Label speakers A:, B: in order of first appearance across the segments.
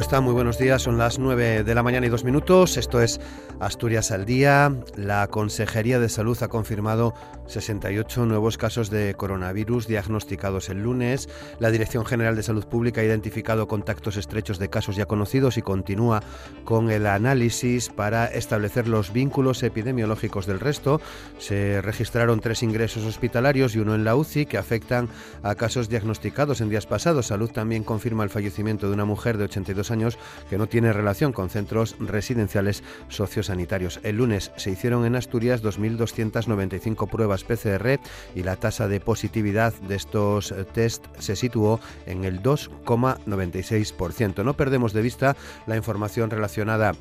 A: Muy buenos días. Son las 9 de la mañana y dos minutos. Esto es Asturias al Día. La Consejería de Salud ha confirmado 68 nuevos casos de coronavirus diagnosticados el lunes. La Dirección General de Salud Pública ha identificado contactos estrechos de casos ya conocidos y continúa con el análisis para establecer los vínculos epidemiológicos del resto. Se registraron tres ingresos hospitalarios y uno en la UCI que afectan a casos diagnosticados en días pasados. Salud también confirma el fallecimiento de una mujer de 82 años que no tiene relación con centros residenciales sociosanitarios. El lunes se hicieron en Asturias 2.295 pruebas PCR y la tasa de positividad de estos test se situó en el 2,96%. No perdemos de vista la información relacionada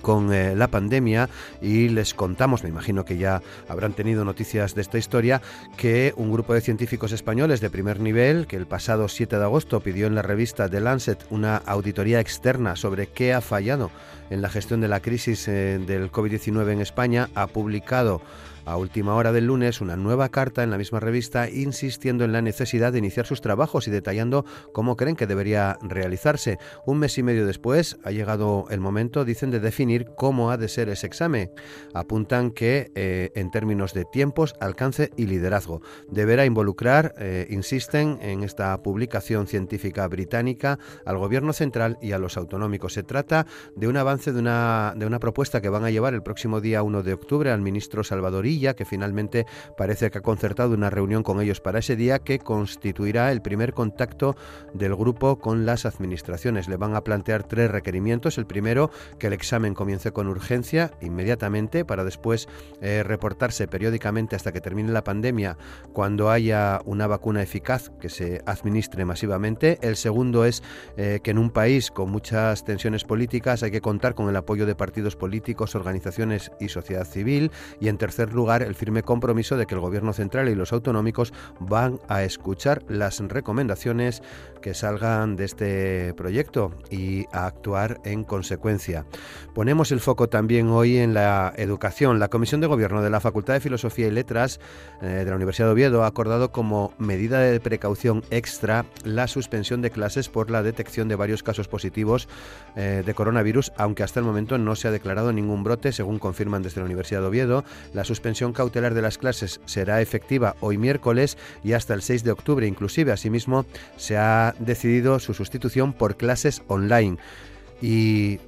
A: con eh, la pandemia y les contamos, me imagino que ya habrán tenido noticias de esta historia, que un grupo de científicos españoles de primer nivel, que el pasado 7 de agosto pidió en la revista The Lancet una auditoría externa sobre qué ha fallado en la gestión de la crisis eh, del COVID-19 en España, ha publicado a última hora del lunes una nueva carta en la misma revista insistiendo en la necesidad de iniciar sus trabajos y detallando cómo creen que debería realizarse. Un mes y medio después ha llegado el momento, dicen, de definir cómo ha de ser ese examen. Apuntan que eh, en términos de tiempos, alcance y liderazgo deberá involucrar, eh, insisten en esta publicación científica británica, al gobierno central y a los autonómicos. Se trata de un avance de una, de una propuesta que van a llevar el próximo día 1 de octubre al ministro Salvador que finalmente parece que ha concertado una reunión con ellos para ese día que constituirá el primer contacto del grupo con las administraciones. Le van a plantear tres requerimientos. El primero, que el examen comience con urgencia inmediatamente para después eh, reportarse periódicamente hasta que termine la pandemia cuando haya una vacuna eficaz que se administre masivamente. El segundo es eh, que en un país con muchas tensiones políticas hay que contar con el apoyo de partidos políticos, organizaciones y sociedad civil. Y en tercer lugar, lugar el firme compromiso de que el Gobierno central y los autonómicos van a escuchar las recomendaciones que salgan de este proyecto y a actuar en consecuencia. Ponemos el foco también hoy en la educación. La Comisión de Gobierno de la Facultad de Filosofía y Letras eh, de la Universidad de Oviedo ha acordado como medida de precaución extra la suspensión de clases por la detección de varios casos positivos eh, de coronavirus, aunque hasta el momento no se ha declarado ningún brote, según confirman desde la Universidad de Oviedo. La suspensión suspensión cautelar de las clases será efectiva hoy miércoles y hasta el 6 de octubre. Inclusive, asimismo, se ha decidido su sustitución por clases online. Y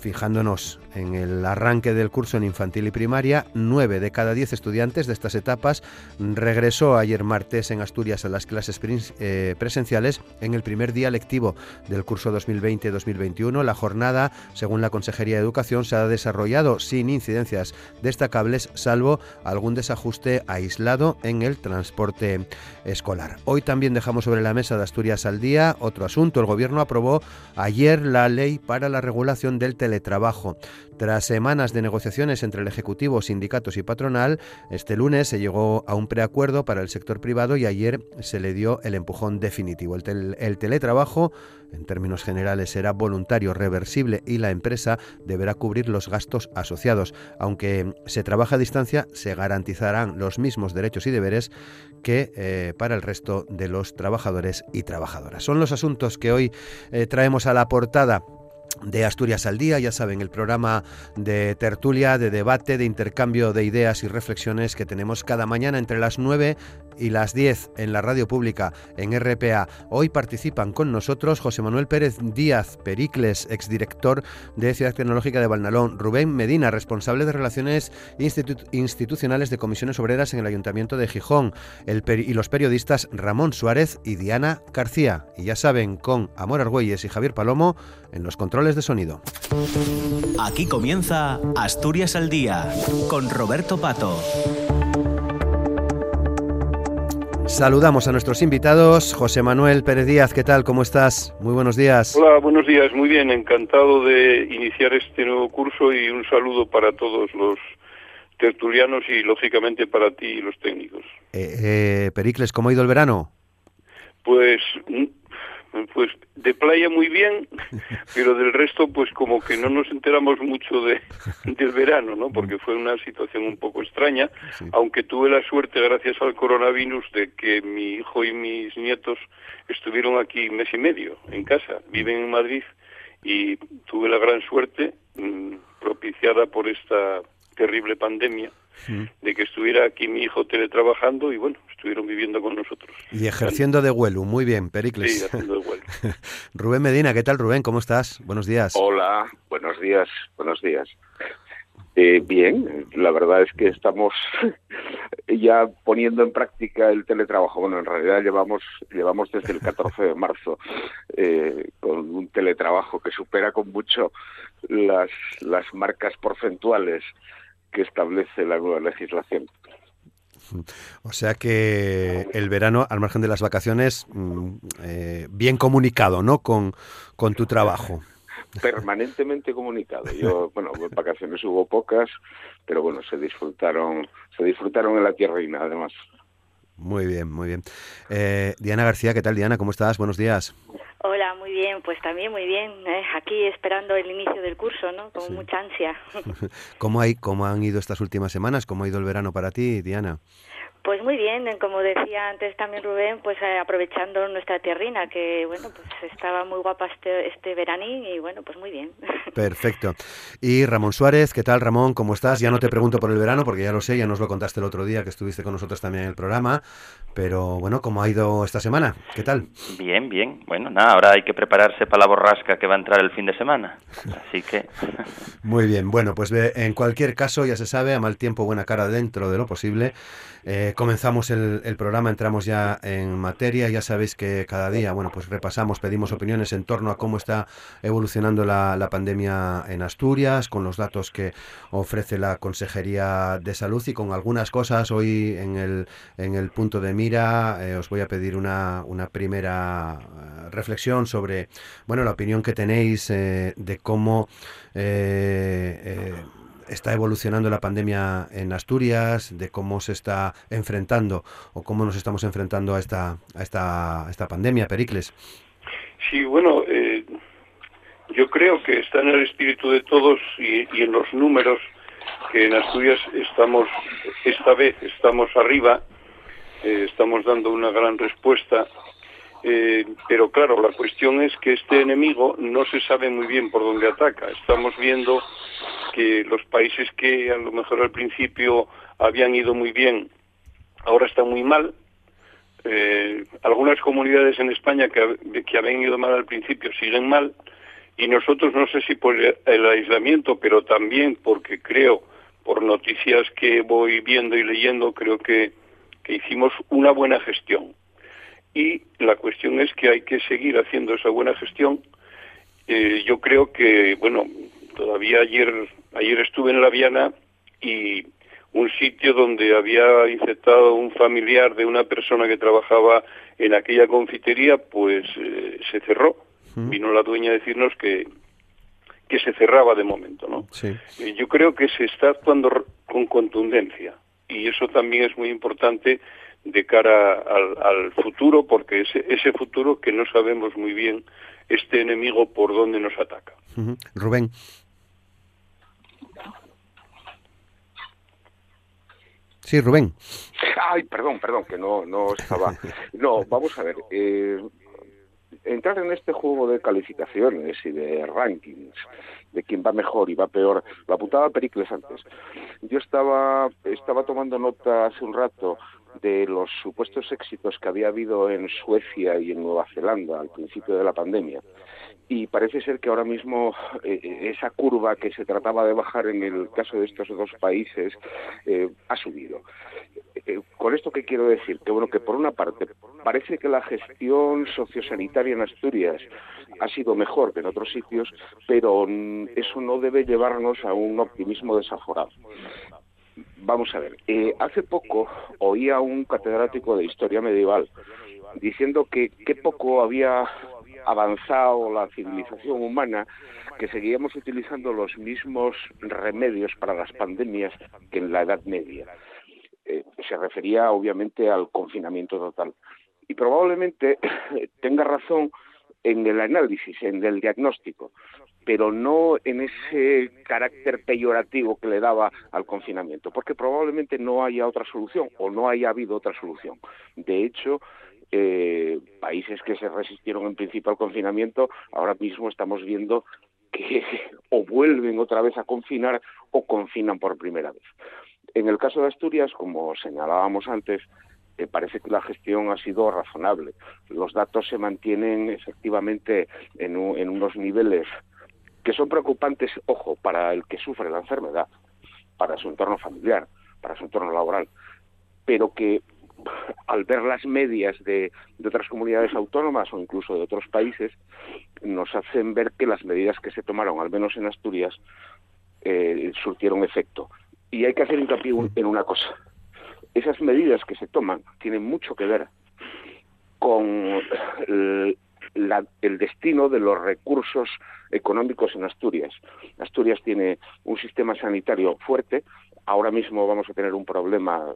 A: fijándonos en el arranque del curso en infantil y primaria, nueve de cada diez estudiantes de estas etapas regresó ayer martes en Asturias a las clases eh, presenciales en el primer día lectivo del curso 2020-2021. La jornada, según la Consejería de Educación, se ha desarrollado sin incidencias destacables, salvo algún desajuste aislado en el transporte escolar. Hoy también dejamos sobre la mesa de Asturias al día otro asunto. El Gobierno aprobó ayer la ley para la regulación del teletrabajo. Tras semanas de negociaciones entre el Ejecutivo, sindicatos y patronal, este lunes se llegó a un preacuerdo para el sector privado y ayer se le dio el empujón definitivo. El, teletrabajo, en términos generales, será voluntario, reversible y la empresa deberá cubrir los gastos asociados. Aunque se trabaja a distancia, se garantizarán los mismos derechos y deberes que eh, para el resto de los trabajadores y trabajadoras. Son los asuntos que hoy eh, traemos a la portada de Asturias al Día, ya saben, el programa de tertulia, de debate, de intercambio de ideas y reflexiones que tenemos cada mañana entre las 9 y las 10 en la radio pública en RPA. Hoy participan con nosotros José Manuel Pérez Díaz, Pericles, exdirector de Ciudad Tecnológica de Balnalón, Rubén Medina, responsable de Relaciones Institucionales de Comisiones Obreras en el Ayuntamiento de Gijón, el y los periodistas Ramón Suárez y Diana García. Y ya saben, con Amor Argüelles y Javier Palomo en los controles de sonido.
B: Aquí comienza Asturias al Día con Roberto Pato.
A: Saludamos a nuestros invitados. José Manuel Pérez Díaz, ¿qué tal? ¿Cómo estás? Muy buenos días.
C: Hola, buenos días. Muy bien, encantado de iniciar este nuevo curso y un saludo para todos los tertulianos y, lógicamente, para ti y los técnicos.
A: Eh, eh, Pericles, ¿cómo ha ido el verano?
C: Pues pues de playa muy bien, pero del resto pues como que no nos enteramos mucho de, del verano, ¿no? Porque fue una situación un poco extraña, aunque tuve la suerte gracias al coronavirus de que mi hijo y mis nietos estuvieron aquí mes y medio en casa, viven en Madrid y tuve la gran suerte mm, propiciada por esta terrible pandemia de que estuviera aquí mi hijo teletrabajando y bueno, estuvieron viviendo con nosotros.
A: Y ejerciendo de vuelo, muy bien, Pericles.
C: Sí, haciendo de vuelo.
A: Rubén Medina, ¿qué tal Rubén? ¿Cómo estás? Buenos días.
D: Hola, buenos días, buenos días. Eh, bien, la verdad es que estamos ya poniendo en práctica el teletrabajo. Bueno, en realidad llevamos llevamos desde el 14 de marzo eh, con un teletrabajo que supera con mucho las, las marcas porcentuales que establece la nueva legislación.
A: O sea que el verano, al margen de las vacaciones, mm, eh, bien comunicado, ¿no? Con, con tu trabajo.
D: Permanentemente comunicado. Yo, bueno, vacaciones hubo pocas, pero bueno, se disfrutaron, se disfrutaron en la tierra y nada además.
A: Muy bien, muy bien. Eh, Diana García, ¿qué tal Diana? ¿Cómo estás? Buenos días.
E: Hola, muy bien, pues también muy bien. Eh, aquí esperando el inicio del curso, ¿no? Con mucha ansia.
A: ¿Cómo, hay, ¿Cómo han ido estas últimas semanas? ¿Cómo ha ido el verano para ti, Diana?
E: Pues muy bien, como decía antes también Rubén, pues eh, aprovechando nuestra tierrina, que bueno, pues estaba muy guapa este, este veranín y bueno, pues muy bien.
A: Perfecto. Y Ramón Suárez, ¿qué tal Ramón? ¿Cómo estás? Ya no te pregunto por el verano, porque ya lo sé, ya nos lo contaste el otro día que estuviste con nosotros también en el programa, pero bueno, ¿cómo ha ido esta semana? ¿Qué tal?
F: Bien, bien. Bueno, nada, ahora hay que prepararse para la borrasca que va a entrar el fin de semana, así que...
A: Muy bien, bueno, pues en cualquier caso ya se sabe, a mal tiempo, buena cara dentro de lo posible. Eh, comenzamos el, programa, entramos ya en materia. Ya sabéis que cada día, bueno, pues repasamos, pedimos opiniones en torno a cómo está evolucionando la, pandemia en Asturias, con los datos que ofrece la Consejería de Salud y con algunas cosas hoy en el, en el punto de mira. Eh, os voy a pedir una, una primera eh, reflexión sobre, bueno, la opinión que tenéis de cómo está evolucionando la pandemia en Asturias, de cómo se está enfrentando o cómo nos estamos enfrentando a esta, a esta, esta pandemia, Pericles.
C: Sí, bueno, eh, yo creo que está en el espíritu de todos y, en los números que en Asturias estamos, esta vez estamos arriba, eh, estamos dando una gran respuesta eh, pero claro, la cuestión es que este enemigo no se sabe muy bien por dónde ataca. Estamos viendo que los países que a lo mejor al principio habían ido muy bien, ahora están muy mal. Eh, algunas comunidades en España que, que habían ido mal al principio siguen mal. Y nosotros, no sé si por el aislamiento, pero también porque creo, por noticias que voy viendo y leyendo, creo que, que hicimos una buena gestión y la cuestión es que hay que seguir haciendo esa buena gestión. Eh, yo creo que, bueno, todavía ayer, ayer estuve en La Viana y un sitio donde había infectado un familiar de una persona que trabajaba en aquella confitería, pues eh, se cerró. Vino la dueña a decirnos que, que se cerraba de momento, ¿no? Sí. Eh, yo creo que se está actuando con contundencia y eso también es muy importante de cara al, futuro, porque ese, ese futuro que no sabemos muy bien este enemigo por dónde nos ataca.
A: Rubén. Sí, Rubén.
D: Ay, perdón, perdón, que no, no estaba. No, vamos a ver. Eh, entrar en este juego de calificaciones y de rankings de quién va mejor y va peor, lo apuntaba Pericles antes. Yo estaba, estaba tomando nota hace un rato de los supuestos éxitos que había habido en Suecia y en Nueva Zelanda al principio de la pandemia. Y parece ser que ahora mismo eh, esa curva que se trataba de bajar en el caso de estos dos países eh, ha subido. Eh, ¿Con esto qué quiero decir? Que bueno, que por una parte parece que la gestión sociosanitaria en Asturias ha sido mejor que en otros sitios, pero mm, eso no debe llevarnos a un optimismo desaforado. Vamos a ver, eh, hace poco oía a un catedrático de historia medieval diciendo que qué poco había avanzado la civilización humana que seguíamos utilizando los mismos remedios para las pandemias que en la Edad Media. Eh, se refería obviamente al confinamiento total. Y probablemente tenga razón en el análisis, en el diagnóstico, pero no en ese carácter peyorativo que le daba al confinamiento, porque probablemente no haya otra solución o no haya habido otra solución. De hecho, eh, países que se resistieron en principio al confinamiento, ahora mismo estamos viendo que o vuelven otra vez a confinar o confinan por primera vez. En el caso de Asturias, como señalábamos antes, eh, parece que la gestión ha sido razonable. Los datos se mantienen efectivamente en, en unos niveles que son preocupantes, ojo, para el que sufre la enfermedad, para su entorno familiar, para su entorno laboral, pero que al ver las medias de, otras comunidades autónomas o incluso de otros países, nos hacen ver que las medidas que se tomaron, al menos en Asturias, eh, surtieron efecto. Y hay que hacer hincapié en una cosa. Esas medidas que se toman tienen mucho que ver con el, el destino de los recursos económicos en Asturias. Asturias tiene un sistema sanitario fuerte, Ahora mismo vamos a tener un problema,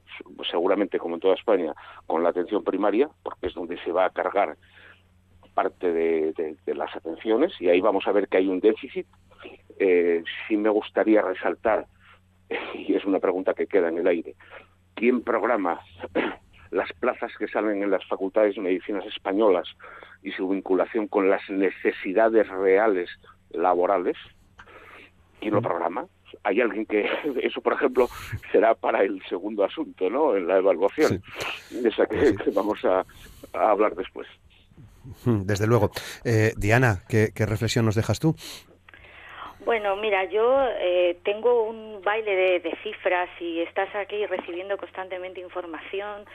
D: seguramente como en toda España, con la atención primaria, porque es donde se va a cargar parte de, las atenciones y ahí vamos a ver que hay un déficit. Eh, sí me gustaría resaltar, y es una pregunta que queda en el aire, ¿quién programa las plazas que salen en las facultades de medicinas españolas y su vinculación con las necesidades reales laborales? ¿Quién lo programa? hay alguien que eso por ejemplo será para el segundo asunto no en la evaluación. Esa que, vamos a, hablar después.
A: Desde luego. Eh, Diana ¿qué, reflexión nos dejas tú
E: bueno, mira, yo eh, tengo un baile de, de, cifras y estás aquí recibiendo constantemente información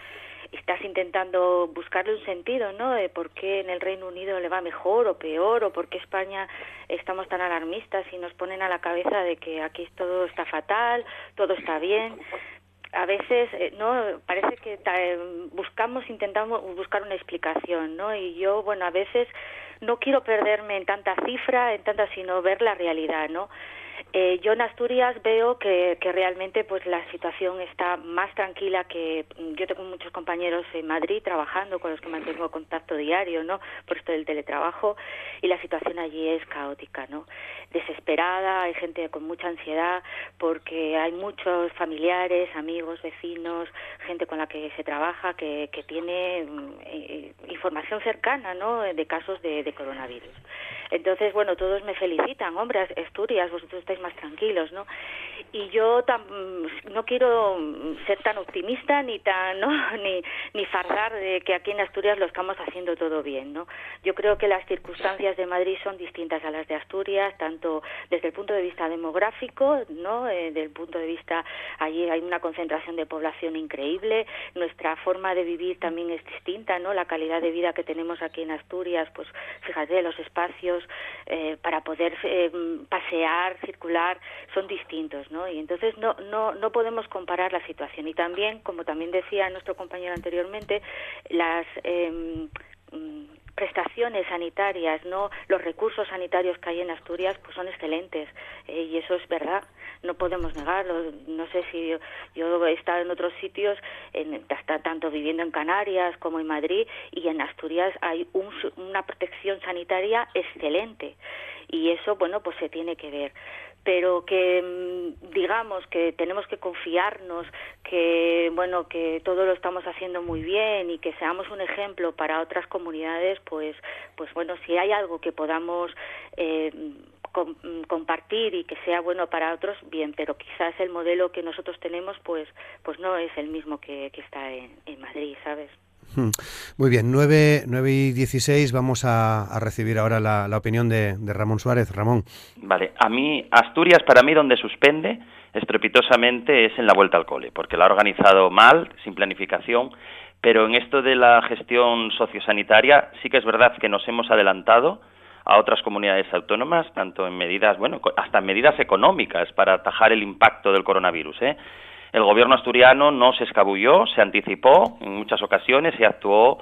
E: estás intentando buscarle un sentido, ¿no? De por qué en el Reino Unido le va mejor o peor, o por qué España estamos tan alarmistas y nos ponen a la cabeza de que aquí todo está fatal, todo está bien. A veces, eh, ¿no? Parece que buscamos, intentamos buscar una explicación, ¿no? Y yo, bueno, a veces no quiero perderme en tanta cifra, en tanta, sino ver la realidad, ¿no? Eh, yo en Asturias veo que, que, realmente pues la situación está más tranquila que mm, yo tengo muchos compañeros en Madrid trabajando con los que mantengo contacto diario, ¿no? Por esto del teletrabajo y la situación allí es caótica, ¿no? Desesperada, hay gente con mucha ansiedad porque hay muchos familiares, amigos, vecinos, gente con la que se trabaja que, que tiene mm, eh, información cercana, ¿no? De casos de, coronavirus. Entonces, bueno, todos me felicitan, hombre, Asturias, vosotros estáis más tranquilos, ¿no? Y yo no quiero ser tan optimista ni tan, ¿no? Ni, ni fardar de que aquí en Asturias lo estamos haciendo todo bien, ¿no? Yo creo que las circunstancias de Madrid son distintas a las de Asturias, tanto desde el punto de vista demográfico, ¿no? Eh, desde el punto de vista, allí hay una concentración de población increíble, nuestra forma de vivir también es distinta, ¿no? La calidad de vida que tenemos aquí en Asturias, pues fíjate, los espacios eh, para poder eh, pasear, circular, son distintos, ¿no? Y entonces no, no, no podemos comparar la situación. Y también, como también decía nuestro compañero anteriormente, las em, prestaciones sanitarias, no los recursos sanitarios que hay en Asturias, pues son excelentes eh, y eso es verdad, no podemos negarlo. No sé si yo, he estado en otros sitios, en, tanto viviendo en Canarias como en Madrid y en Asturias hay una protección sanitaria excelente y eso, bueno, pues se tiene que ver pero que mm, digamos que tenemos que confiarnos que bueno que todo lo estamos haciendo muy bien y que seamos un ejemplo para otras comunidades pues pues bueno si hay algo que podamos eh, compartir y que sea bueno para otros bien pero quizás el modelo que nosotros tenemos pues pues no es el mismo que, que está en, Madrid sabes.
A: Muy bien, 9, 9 y 16 vamos a, recibir ahora la, opinión de, Ramón Suárez. Ramón.
F: Vale, a mí, Asturias, para mí, donde suspende estrepitosamente es en la vuelta al cole, porque la ha organizado mal, sin planificación, pero en esto de la gestión sociosanitaria sí que es verdad que nos hemos adelantado a otras comunidades autónomas, tanto en medidas, bueno, hasta en medidas económicas para atajar el impacto del coronavirus, ¿eh? El gobierno asturiano no se escabulló, se anticipó en muchas ocasiones y actuó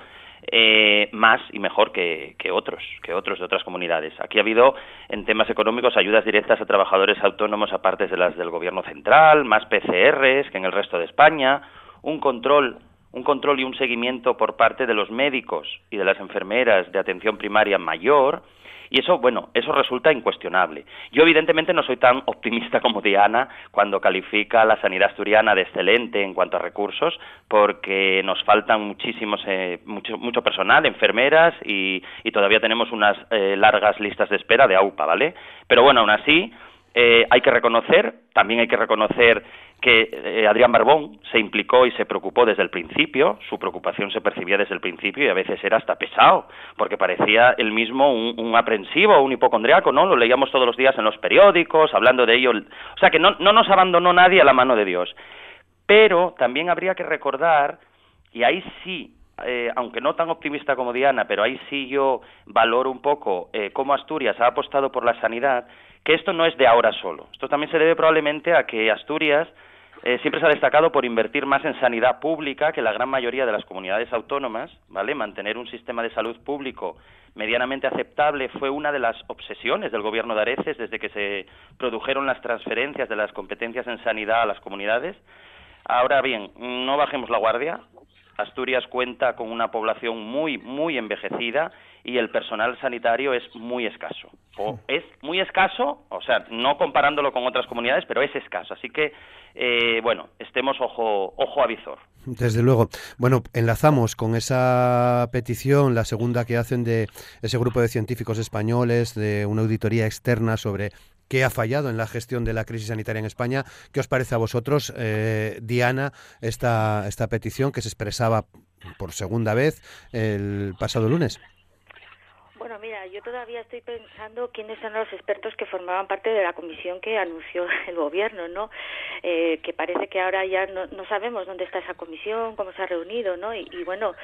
F: eh, más y mejor que, otros, que otros de otras comunidades. Aquí ha habido, en temas económicos, ayudas directas a trabajadores autónomos aparte de las del gobierno central, más PCRs que en el resto de España, un control un control y un seguimiento por parte de los médicos y de las enfermeras de atención primaria mayor, y eso, bueno, eso resulta incuestionable. Yo evidentemente no soy tan optimista como Diana cuando califica la sanidad asturiana de excelente en cuanto a recursos, porque nos faltan muchísimos, eh, mucho, mucho personal, enfermeras y, todavía tenemos unas eh, largas listas de espera de AUPA, ¿vale? Pero bueno, aún así, eh, hay que reconocer, también hay que reconocer que eh, Adrián Barbón se implicó y se preocupó desde el principio, su preocupación se percibía desde el principio y a veces era hasta pesado, porque parecía él mismo un, aprensivo, un hipocondriaco, ¿no? Lo leíamos todos los días en los periódicos, hablando de ello. O sea que no, no nos abandonó nadie a la mano de Dios. Pero también habría que recordar, y ahí sí eh, aunque no tan optimista como Diana, pero ahí sí yo valoro un poco eh, cómo Asturias ha apostado por la sanidad, que esto no es de ahora solo. Esto también se debe probablemente a que Asturias eh, siempre se ha destacado por invertir más en sanidad pública que la gran mayoría de las comunidades autónomas, ¿vale? Mantener un sistema de salud público medianamente aceptable fue una de las obsesiones del gobierno de Areces desde que se produjeron las transferencias de las competencias en sanidad a las comunidades. Ahora bien, no bajemos la guardia. Asturias cuenta con una población muy, muy envejecida y el personal sanitario es muy escaso. O es muy escaso, o sea, no comparándolo con otras comunidades, pero es escaso. Así que, eh, bueno, estemos ojo, ojo a visor.
A: Desde luego. Bueno, enlazamos con esa petición, la segunda que hacen de ese grupo de científicos españoles, de una auditoría externa sobre qué ha fallado en la gestión de la crisis sanitaria en España. ¿Qué os parece a vosotros, eh, Diana, esta, esta petición que se expresaba por segunda vez el pasado lunes?
E: Bueno, mira, yo todavía estoy pensando quiénes son los expertos que formaban parte de la comisión que anunció el gobierno, ¿no? Eh, que parece que ahora ya no, no, sabemos dónde está esa comisión, cómo se ha reunido, ¿no? Y, bueno,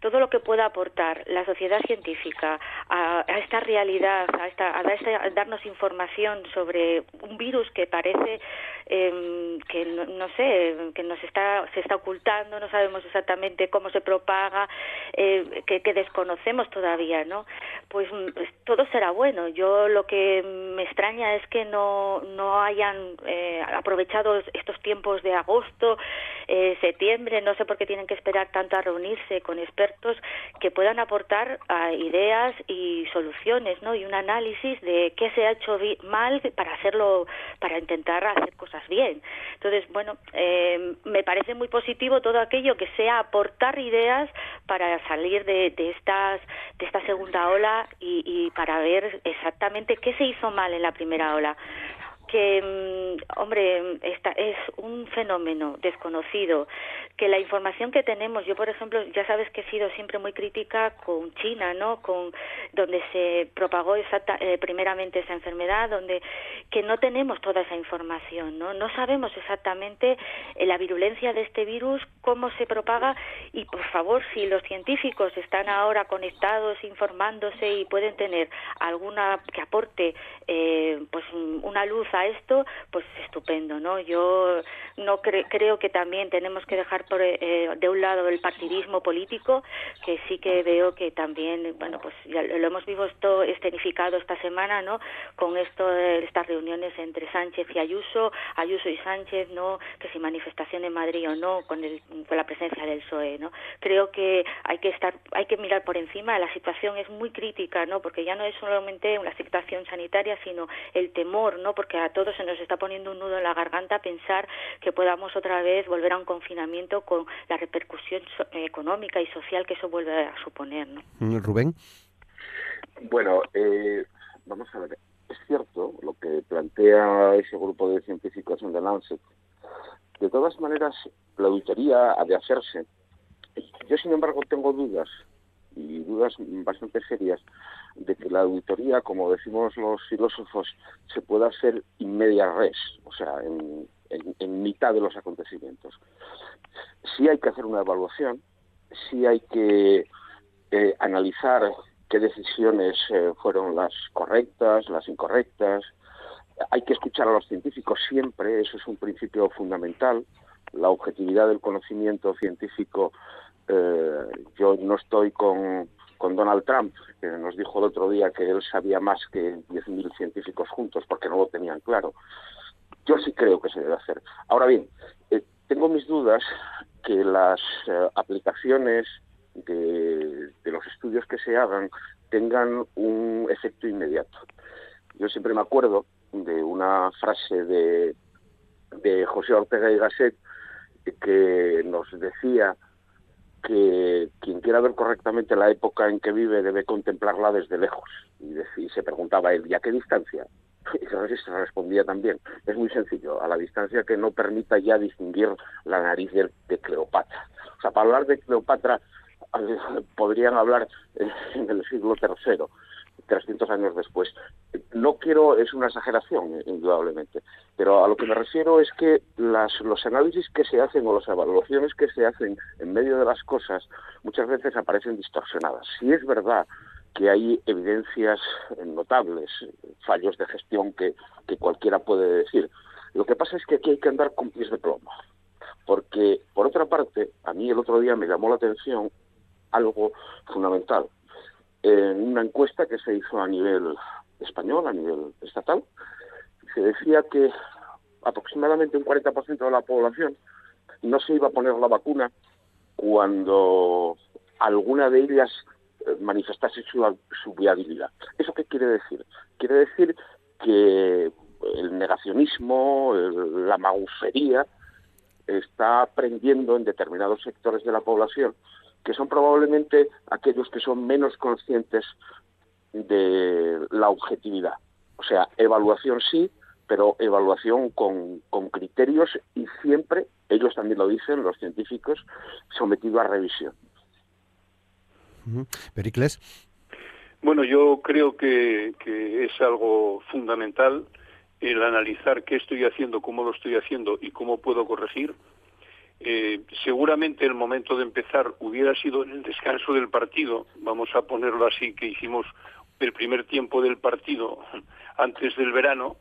E: todo lo que pueda aportar la sociedad científica a, esta realidad, a, esta, a, darnos información sobre un virus que parece eh, que no, no, sé, que nos está se está ocultando, no sabemos exactamente cómo se propaga, eh, que, que desconocemos todavía, ¿no? Pues, pues, todo será bueno. Yo lo que me extraña es que no, no hayan eh, aprovechado estos tiempos de agosto, eh, septiembre, no sé por qué tienen que esperar tanto a reunirse con expertos que puedan aportar ideas y soluciones, ¿no? Y un análisis de qué se ha hecho mal para hacerlo, para intentar hacer cosas bien. Entonces, bueno, eh, me parece muy positivo todo aquello que sea aportar ideas para salir de, de estas de esta segunda ola y, para ver exactamente qué se hizo mal en la primera ola. Que, mm, hombre, esta es un fenómeno desconocido, que la información que tenemos, yo por ejemplo, ya sabes que he sido siempre muy crítica con China, ¿no? Con donde se propagó exacta, eh, primeramente esa enfermedad, donde que no tenemos toda esa información, ¿no? No sabemos exactamente eh, la virulencia de este virus, cómo se propaga y por favor, si los científicos están ahora conectados, informándose y pueden tener alguna que aporte eh, pues una luz a esto, pues estupendo, ¿no? Yo no creo que también tenemos que dejar por, eh, de un lado el partidismo político, que sí que veo que también, bueno, pues ya lo hemos visto escenificado esta semana, ¿no? Con esto de estas reuniones entre Sánchez y Ayuso, Ayuso y Sánchez, ¿no? Que si manifestación en Madrid o no, con, el, con la presencia del PSOE, ¿no? Creo que hay que estar, hay que mirar por encima, la situación es muy crítica, ¿no? Porque ya no es solamente una situación sanitaria, sino el temor, ¿no? Porque a todos se nos está poniendo un nudo en la garganta pensar que podamos otra vez volver a un confinamiento con la repercusión económica y social que eso vuelve a suponer. ¿no?
A: Mm, Rubén.
D: Bueno, eh, vamos a ver. Es cierto lo que plantea ese grupo de científicos en The Lancet. De todas maneras, la auditoría ha de hacerse. Yo, sin embargo, tengo dudas y dudas bastante serias de que la auditoría, como decimos los filósofos, se pueda hacer in media res, o sea, en, en, mitad de los acontecimientos. Sí hay que hacer una evaluación, sí hay que eh, analizar qué decisiones eh, fueron las correctas, las incorrectas. Hay que escuchar a los científicos siempre, eso es un principio fundamental. La objetividad del conocimiento científico, eh, yo no estoy con con Donald Trump, que nos dijo el otro día que él sabía más que 10.000 científicos juntos porque no lo tenían claro. Yo sí creo que se debe hacer. Ahora bien, eh, tengo mis dudas que las eh, aplicaciones de, los estudios que se hagan tengan un efecto inmediato. Yo siempre me acuerdo de una frase de, José Ortega y Gasset que nos decía que quien quiera ver correctamente la época en que vive debe contemplarla desde lejos. Y, se preguntaba él, ¿y a qué distancia? Y se respondía también, es muy sencillo, a la distancia que no permita ya distinguir la nariz de, Cleopatra. O sea, para hablar de Cleopatra podrían hablar en el siglo III 300 años después. No quiero, es una exageración, indudablemente, pero a lo que me refiero es que las, los análisis que se hacen o las evaluaciones que se hacen en medio de las cosas muchas veces aparecen distorsionadas. Si es verdad que hay evidencias notables, fallos de gestión que, que cualquiera puede decir. Lo que pasa es que aquí hay que andar con pies de plomo, porque por otra parte, a mí el otro día me llamó la atención algo fundamental en una encuesta que se hizo a nivel español, a nivel estatal, se decía que aproximadamente un 40% de la población no se iba a poner la vacuna cuando alguna de ellas manifestase su, viabilidad. ¿Eso qué quiere decir? Quiere decir que el negacionismo, la magufería, está aprendiendo en determinados sectores de la población que son probablemente aquellos que son menos conscientes de la objetividad. O sea, evaluación sí, pero evaluación con criterios y siempre, ellos también lo dicen, los científicos, sometido a revisión.
A: Pericles.
C: Bueno, yo creo que, es algo fundamental el analizar qué estoy haciendo, cómo lo estoy haciendo y cómo puedo corregir. Eh, seguramente el momento de empezar hubiera sido en el descanso del partido, vamos a ponerlo así, que hicimos el primer tiempo del partido antes del verano,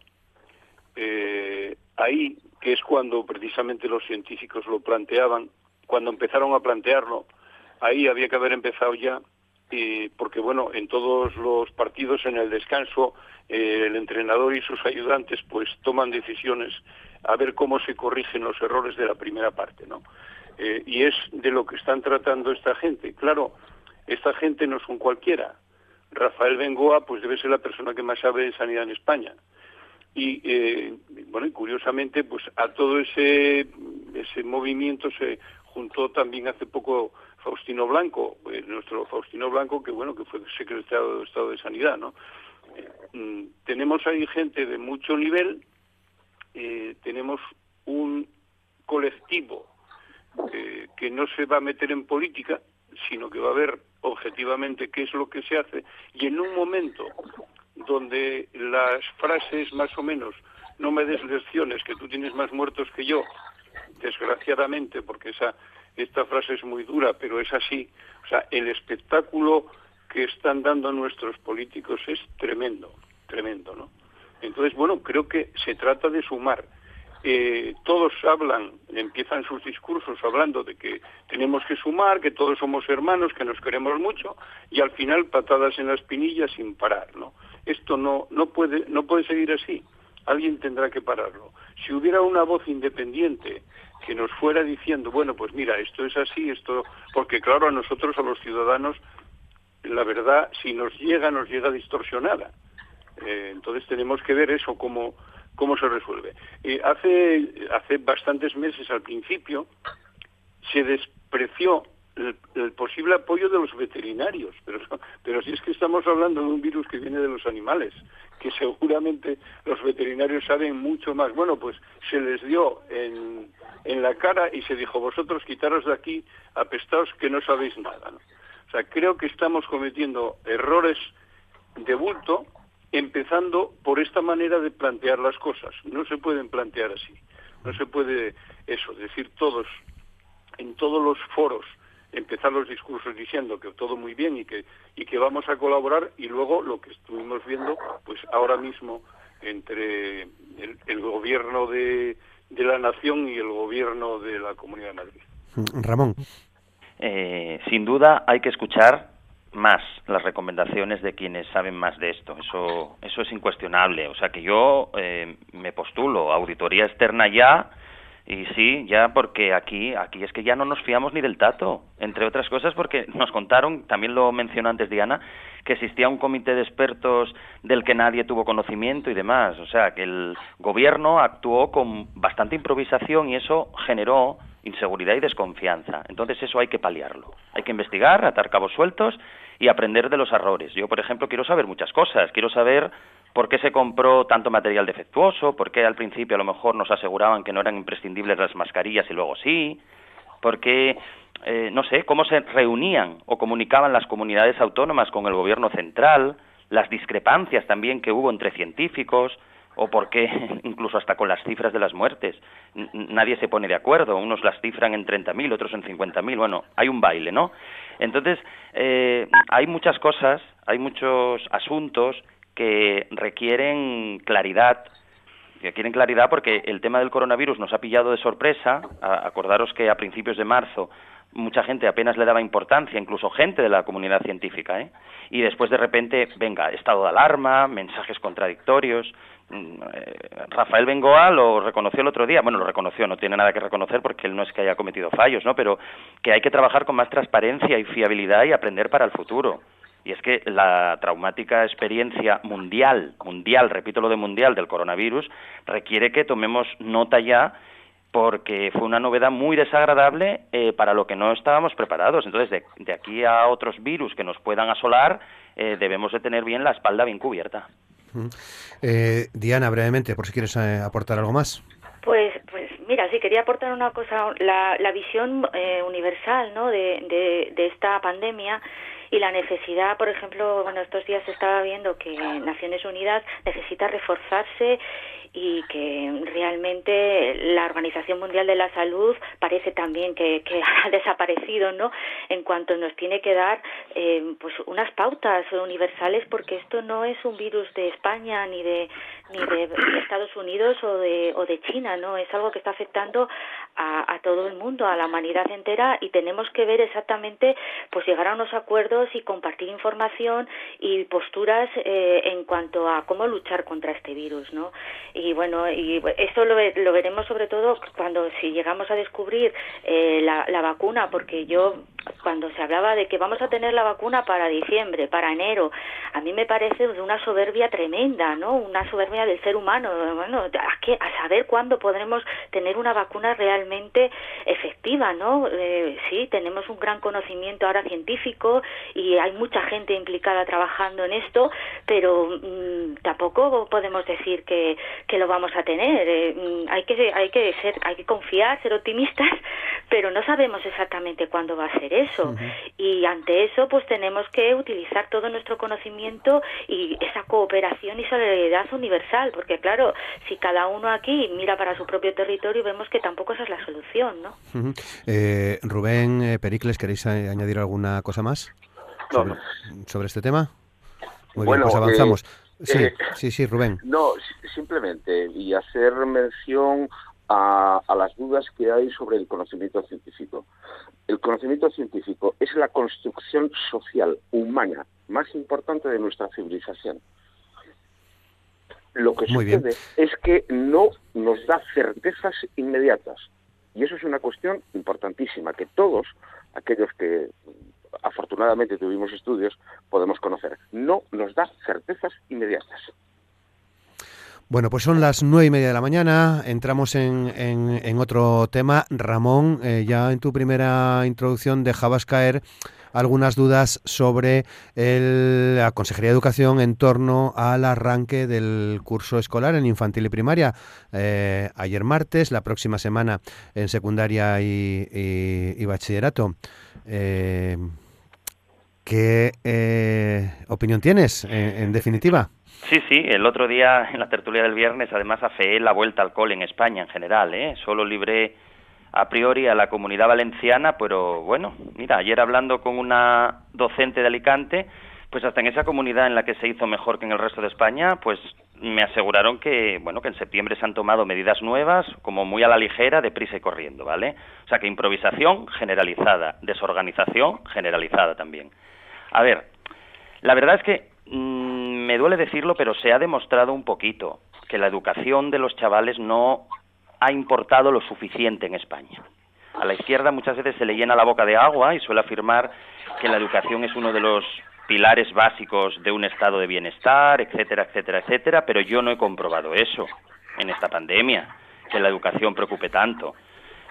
C: eh, ahí, que es cuando precisamente los científicos lo planteaban, cuando empezaron a plantearlo, ahí había que haber empezado ya, eh, porque bueno, en todos los partidos en el descanso, el entrenador y sus ayudantes pues toman decisiones a ver cómo se corrigen los errores de la primera parte, ¿no? Eh, y es de lo que están tratando esta gente. Claro, esta gente no son cualquiera. Rafael Bengoa, pues debe ser la persona que más sabe de sanidad en España. Y, eh, bueno, curiosamente, pues a todo ese, ese movimiento se juntó también hace poco Faustino Blanco, eh, nuestro Faustino Blanco, que bueno, que fue secretario de Estado de Sanidad, ¿no? Mm, tenemos ahí gente de mucho nivel, eh, tenemos un colectivo eh, que no se va a meter en política, sino que va a ver objetivamente qué es lo que se hace y en un momento donde las frases más o menos no me des lecciones que tú tienes más muertos que yo, desgraciadamente, porque esa esta frase es muy dura, pero es así. O sea, el espectáculo que están dando nuestros políticos es tremendo, tremendo, ¿no? Entonces, bueno, creo que se trata de sumar. Eh, todos hablan, empiezan sus discursos hablando de que tenemos que sumar, que todos somos hermanos, que nos queremos mucho, y al final patadas en la espinilla sin parar, ¿no? Esto no, no, puede, no puede seguir así. Alguien tendrá que pararlo. Si hubiera una voz independiente que nos fuera diciendo, bueno, pues mira, esto es así, esto, porque claro, a nosotros, a los ciudadanos, la verdad, si nos llega, nos llega distorsionada. Eh, entonces tenemos que ver eso cómo, cómo se resuelve. Hace, hace bastantes meses al principio se despreció el, posible apoyo de los veterinarios, pero, pero si es que estamos hablando de un virus que viene de los animales, que seguramente los veterinarios saben mucho más. Bueno, pues se les dio en, en la cara y se dijo, vosotros quitaros de aquí apestados que no sabéis nada. O sea, creo que estamos cometiendo errores de bulto empezando por esta manera de plantear las cosas. No se pueden plantear así. No se puede eso, decir todos, en todos los foros, empezar los discursos diciendo que todo muy bien y que, y que vamos a colaborar y luego lo que estuvimos viendo, pues ahora mismo entre el, gobierno de, de, la nación y el gobierno de la Comunidad de Madrid.
A: Ramón.
F: Eh, sin duda hay que escuchar más las recomendaciones de quienes saben más de esto. Eso, eso es incuestionable. O sea que yo eh, me postulo auditoría externa ya Y sí, ya porque aquí, aquí es que ya no nos fiamos ni del tato, entre otras cosas porque nos contaron, también lo mencionó antes Diana, que existía un comité de expertos del que nadie tuvo conocimiento y demás. O sea, que el gobierno actuó con bastante improvisación y eso generó inseguridad y desconfianza. Entonces eso hay que paliarlo. Hay que investigar, atar cabos sueltos y aprender de los errores. Yo, por ejemplo, quiero saber muchas cosas. Quiero saber por qué se compró tanto material defectuoso, por qué al principio a lo mejor nos aseguraban que no eran imprescindibles las mascarillas y luego sí, por qué, eh, no sé, cómo se reunían o comunicaban las comunidades autónomas con el gobierno central, las discrepancias también que hubo entre científicos, o por qué incluso hasta con las cifras de las muertes. nadie se pone de acuerdo, unos las cifran en 30.000, otros en 50.000, bueno, hay un baile, ¿no? Entonces, eh, hay muchas cosas, hay muchos asuntos que requieren claridad, que requieren claridad porque el tema del coronavirus nos ha pillado de sorpresa. acordaros que a principios de marzo mucha gente apenas le daba importancia, incluso gente de la comunidad científica, ¿eh? y después de repente, venga, estado de alarma, mensajes contradictorios. Mm, eh, Rafael Bengoa lo reconoció el otro día, bueno, lo reconoció, no tiene nada que reconocer porque él no es que haya cometido fallos, ¿no? Pero que hay que trabajar con más transparencia y fiabilidad y aprender para el futuro. Y es que la traumática experiencia mundial, mundial, repito lo de mundial, del coronavirus, requiere que tomemos nota ya porque fue una novedad muy desagradable eh, para lo que no estábamos preparados. Entonces, de, aquí a otros virus que nos puedan asolar, eh, debemos de tener bien la espalda bien cubierta.
A: Eh, Diana, brevemente, por si quieres aportar algo más.
E: Pues, pues mira, sí quería aportar una cosa, la, la visión universal ¿no? de, de esta pandemia y la necesidad, por ejemplo, bueno, estos días se estaba viendo que Naciones Unidas necesita reforzarse y que realmente la Organización Mundial de la Salud parece también que, ha desaparecido, ¿no? En cuanto nos tiene que dar eh, pues unas pautas universales porque esto no es un virus de España ni de ni de Estados Unidos o de o de China, ¿no? Es algo que está afectando a, a todo el mundo, a la humanidad entera y tenemos que ver exactamente pues llegar a unos acuerdos y compartir información y posturas eh, en cuanto a cómo luchar contra este virus, ¿no? Y bueno, y esto lo, lo veremos sobre todo cuando si llegamos a descubrir eh, la, la vacuna, porque yo cuando se hablaba de que vamos a tener la vacuna para diciembre, para enero, a mí me parece de una soberbia tremenda, ¿no? Una soberbia del ser humano. Bueno, a, a saber cuándo podremos tener una vacuna realmente efectiva, ¿no? Eh, sí, tenemos un gran conocimiento ahora científico y hay mucha gente implicada trabajando en esto, pero mm, tampoco podemos decir que, que lo vamos a tener. Eh, mm, hay que hay que ser hay que confiar, ser optimistas, pero no sabemos exactamente cuándo va a ser eso. Y ante eso, pues tenemos que utilizar todo nuestro conocimiento y esa cooperación y solidaridad universal, porque claro, si cada uno aquí mira para su propio territorio, vemos que tampoco esa es la solución, ¿no?
A: Eh, Rubén, eh, Pericles, ¿queréis añadir alguna cosa más sobre, este tema? Muy bien, pues avanzamos. Eh, sí, sí, sí, Rubén.
D: No, simplemente, y hacer mención a, las dudas que hay sobre el conocimiento científico. El conocimiento científico es la construcción social, humana, más importante de nuestra civilización. Lo que sucede es que no nos da certezas inmediatas. Y eso es una cuestión importantísima, que todos aquellos que afortunadamente tuvimos estudios podemos conocer. No nos da certezas inmediatas.
A: Bueno, pues son las nueve y media de la mañana. Entramos en, en, otro tema. Ramón, eh, ya en tu primera introducción dejabas caer algunas dudas sobre la Consejería de Educación en torno al arranque del curso escolar en infantil y primaria. Eh, ayer martes, la próxima semana en secundaria y, bachillerato. Eh, ¿Qué opinión tienes, en definitiva?
F: Sí, sí, el otro día en la tertulia del viernes además afeé la vuelta al cole en España en general, ¿eh? Solo libré a priori a la comunidad valenciana, pero bueno, mira, ayer hablando con una docente de Alicante, pues hasta en esa comunidad en la que se hizo mejor que en el resto de España, pues me aseguraron que, bueno, que en septiembre se han tomado medidas nuevas, como muy a la ligera, deprisa y corriendo, ¿vale? O sea que improvisación generalizada, desorganización generalizada también. A ver, la verdad es que mm, me duele decirlo, pero se ha demostrado un poquito que la educación de los chavales no ha importado lo suficiente en España. A la izquierda muchas veces se le llena la boca de agua y suele afirmar que la educación es uno de los pilares básicos de un estado de bienestar, etcétera, etcétera, etcétera, pero yo no he comprobado eso en esta pandemia, que la educación preocupe tanto.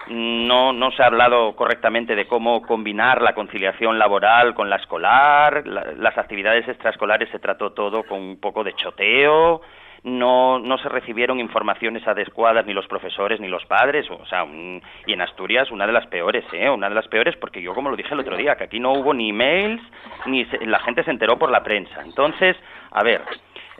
F: No, no se ha hablado correctamente de cómo combinar la conciliación laboral con la escolar, las actividades extraescolares se trató todo con un poco de choteo, no, no se recibieron informaciones adecuadas ni los profesores ni los padres, o sea, y en Asturias una de las peores, ¿eh? Una de las peores porque yo, como lo dije el otro día, que aquí no hubo ni emails, ni la gente se enteró por la prensa. Entonces, a ver,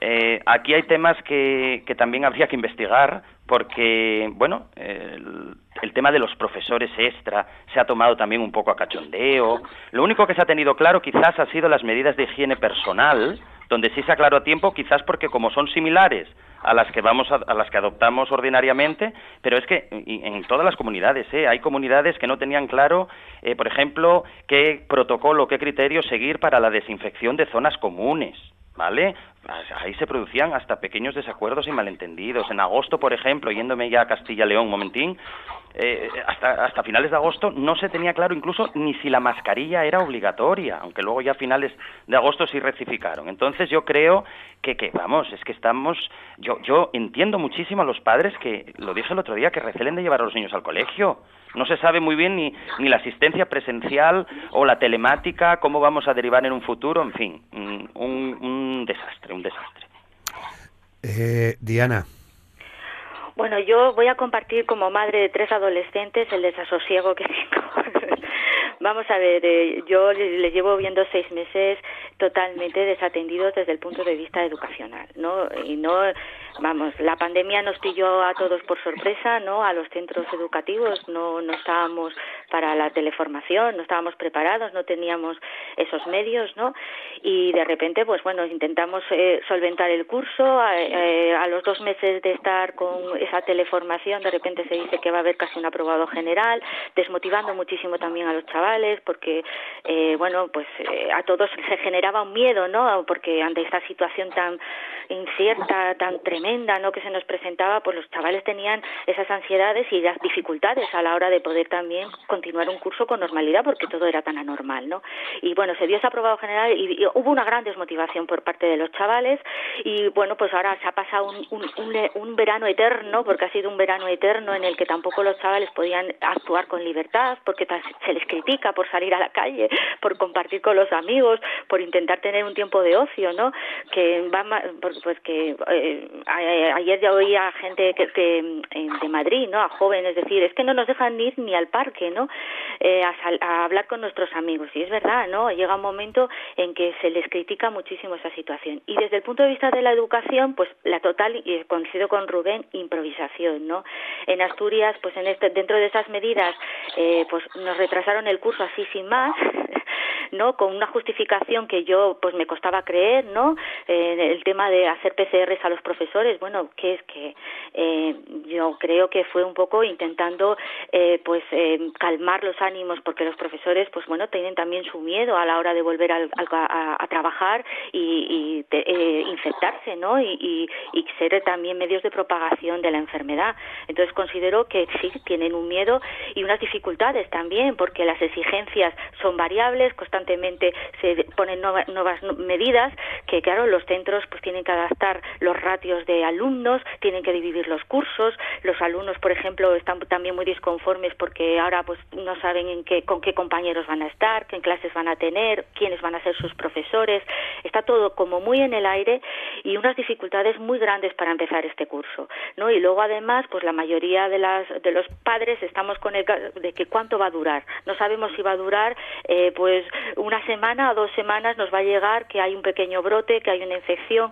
F: eh, aquí hay temas que, que también habría que investigar porque, bueno, el, el, tema de los profesores extra se ha tomado también un poco a cachondeo. Lo único que se ha tenido claro quizás ha sido las medidas de higiene personal, donde sí se aclaró a tiempo, quizás porque como son similares a las que vamos a, las que adoptamos ordinariamente, pero es que en todas las comunidades, ¿eh? hay comunidades que no tenían claro, eh, por ejemplo, qué protocolo, qué criterio seguir para la desinfección de zonas comunes. ¿vale? Ahí se producían hasta pequeños desacuerdos y malentendidos. En agosto, por ejemplo, yéndome ya a Castilla-León un momentín, eh, hasta, hasta finales de agosto no se tenía claro incluso ni si la mascarilla era obligatoria, aunque luego ya a finales de agosto sí rectificaron. Entonces yo creo que, que vamos, es que estamos, yo, yo entiendo muchísimo a los padres que, lo dije el otro día, que recelen de llevar a los niños al colegio. No se sabe muy bien ni, ni la asistencia presencial o la telemática, cómo vamos a derivar en un futuro, en fin, un, un desastre, un desastre.
A: Eh, Diana.
E: Bueno, yo voy a compartir como madre de tres adolescentes el desasosiego que tengo. Vamos a ver, eh, yo les llevo viendo seis meses totalmente desatendidos desde el punto de vista educacional, ¿no? Y no vamos, la pandemia nos pilló a todos por sorpresa, ¿no? A los centros educativos no, no estábamos para la teleformación, no estábamos preparados, no teníamos esos medios, ¿no? Y de repente, pues bueno, intentamos eh, solventar el curso. Eh, a los dos meses de estar con esa teleformación, de repente se dice que va a haber casi un aprobado general, desmotivando muchísimo también a los chavales, porque, eh, bueno, pues a todos se generaba un miedo, ¿no? Porque ante esta situación tan incierta, tan tremenda, ¿no? Que se nos presentaba, pues los chavales tenían esas ansiedades y las dificultades a la hora de poder también continuar un curso con normalidad porque todo era tan anormal, ¿no? Y bueno, se dio ese aprobado general y, hubo una gran desmotivación por parte de los chavales y bueno, pues ahora se ha pasado un, un, un, verano eterno, porque ha sido un verano eterno en el que tampoco los chavales podían actuar con libertad, porque se les critica por salir a la calle, por compartir con los amigos, por intentar tener un tiempo de ocio, ¿no? Que va pues que eh, ayer ya oía a gente que, que, de Madrid, ¿no? A jóvenes decir, es que no nos dejan ir ni al parque, ¿no? Eh, a, hablar con nuestros amigos. Y es verdad, ¿no? Llega un momento en que se les critica muchísimo esa situación. Y desde el punto de vista de la educación, pues la total, y coincido con Rubén, improvisación, ¿no? En Asturias, pues en este, dentro de esas medidas, eh, pues nos retrasaron el curso así sin más, ¿no? Con una justificación que yo, pues me costaba creer, ¿no? Eh, el tema de hacer PCRs a los profesores, bueno, que es que eh, yo creo que fue un poco intentando, eh, pues, eh, calmar los ánimos porque los profesores pues bueno tienen también su miedo a la hora de volver a, a, trabajar y, y eh, infectarse no y, y, ser también medios de propagación de la enfermedad entonces considero que sí tienen un miedo y unas dificultades también porque las exigencias son variables constantemente se ponen nuevas, medidas que claro los centros pues tienen que adaptar los ratios de alumnos tienen que dividir los cursos los alumnos por ejemplo están también muy disconformes porque ahora pues no saben en qué, con qué compañeros van a estar, qué clases van a tener, quiénes van a ser sus profesores. Está todo como muy en el aire y unas dificultades muy grandes para empezar este curso, ¿no? Y luego además, pues la mayoría de las de los padres estamos con el de que cuánto va a durar. No sabemos si va a durar, eh, pues una semana o dos semanas nos va a llegar que hay un pequeño brote, que hay una infección.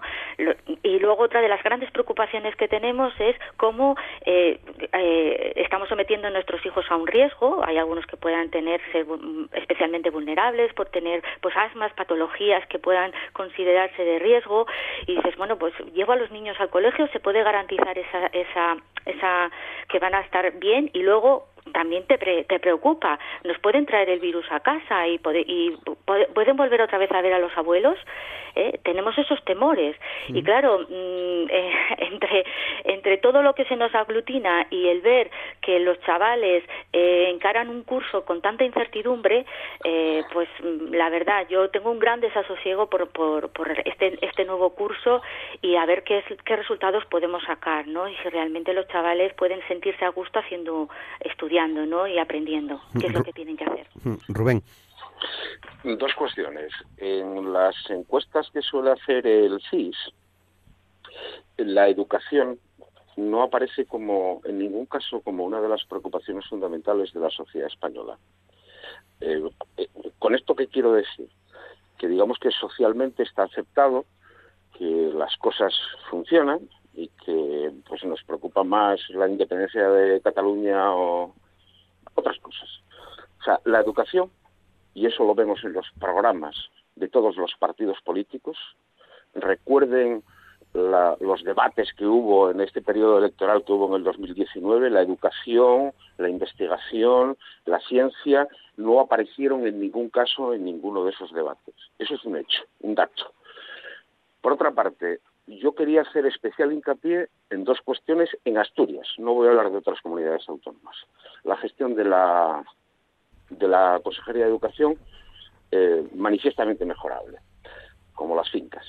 E: Y luego otra de las grandes preocupaciones que tenemos es cómo eh, eh, estamos sometiendo a nuestros hijos a un riesgo. Hay algunos que puedan tener ser especialmente vulnerables por tener pues asmas, patologías que puedan considerarse de riesgo. Y dices, bueno, pues llevo a los niños al colegio, se puede garantizar esa esa esa que van a estar bien y luego también te, te preocupa. Nos pueden traer el virus a casa y, y pueden volver otra vez a ver a los abuelos. ¿eh? tenemos esos temores y claro mm, eh, entre entre todo lo que se nos aglutina y el ver que los chavales eh, encaran un curso con tanta incertidumbre pues mm, la verdad yo tengo un gran desasosiego por, por, por este este nuevo curso y a ver qué qué resultados podemos sacar no y si realmente los chavales pueden sentirse a gusto haciendo estudiando no y aprendiendo qué es lo que tienen que hacer
A: Rubén
D: Dos cuestiones. En las encuestas que suele hacer el CIS, la educación no aparece como, en ningún caso, como una de las preocupaciones fundamentales de la sociedad española. Eh, eh, ¿Con esto qué quiero decir? Que digamos que socialmente está aceptado que las cosas funcionan y que pues nos preocupa más la independencia de Cataluña o otras cosas. O sea, la educación y eso lo vemos en los programas de todos los partidos políticos. Recuerden los debates que hubo en este periodo electoral que hubo en el 2019, la educación, la investigación, la ciencia, no aparecieron en ningún caso en ninguno de esos debates. Eso es un hecho, un dato. Por otra parte, yo quería hacer especial hincapié en dos cuestiones en Asturias. No voy a hablar de otras comunidades autónomas. La gestión de la de la Consejería de Educación eh, manifiestamente mejorable, como las fincas.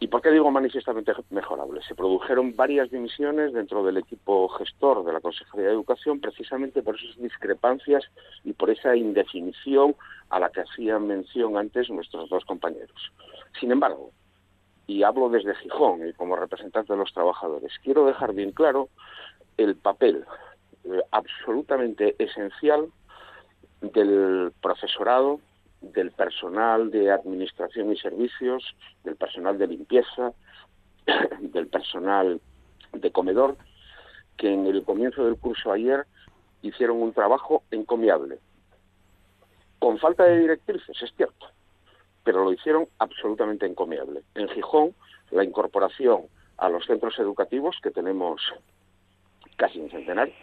D: ¿Y por qué digo manifiestamente mejorable? Se produjeron varias dimisiones dentro del equipo gestor de la Consejería de Educación precisamente por esas discrepancias y por esa indefinición a la que hacían mención antes nuestros dos compañeros. Sin embargo, y hablo desde Gijón y como representante de los trabajadores, quiero dejar bien claro el papel eh, absolutamente esencial del profesorado, del personal de administración y servicios, del personal de limpieza, del personal de comedor, que en el comienzo del curso ayer hicieron un trabajo encomiable. Con falta de directrices, es cierto, pero lo hicieron absolutamente encomiable. En Gijón, la incorporación a los centros educativos, que tenemos casi un centenario,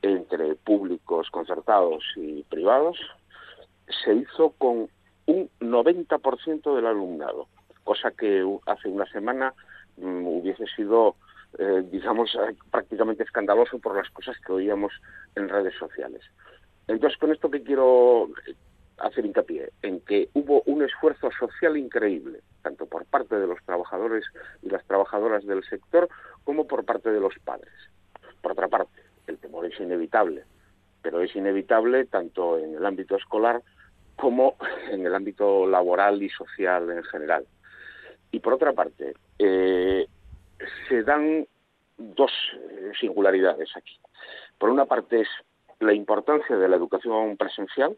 D: entre públicos concertados y privados se hizo con un 90% del alumnado, cosa que hace una semana mm, hubiese sido, eh, digamos, eh, prácticamente escandaloso por las cosas que oíamos en redes sociales. Entonces, con esto que quiero hacer hincapié, en que hubo un esfuerzo social increíble, tanto por parte de los trabajadores y las trabajadoras del sector, como por parte de los padres. Por otra parte, el temor es inevitable, pero es inevitable tanto en el ámbito escolar como en el ámbito laboral y social en general. Y por otra parte, eh, se dan dos eh, singularidades aquí. Por una parte es la importancia de la educación presencial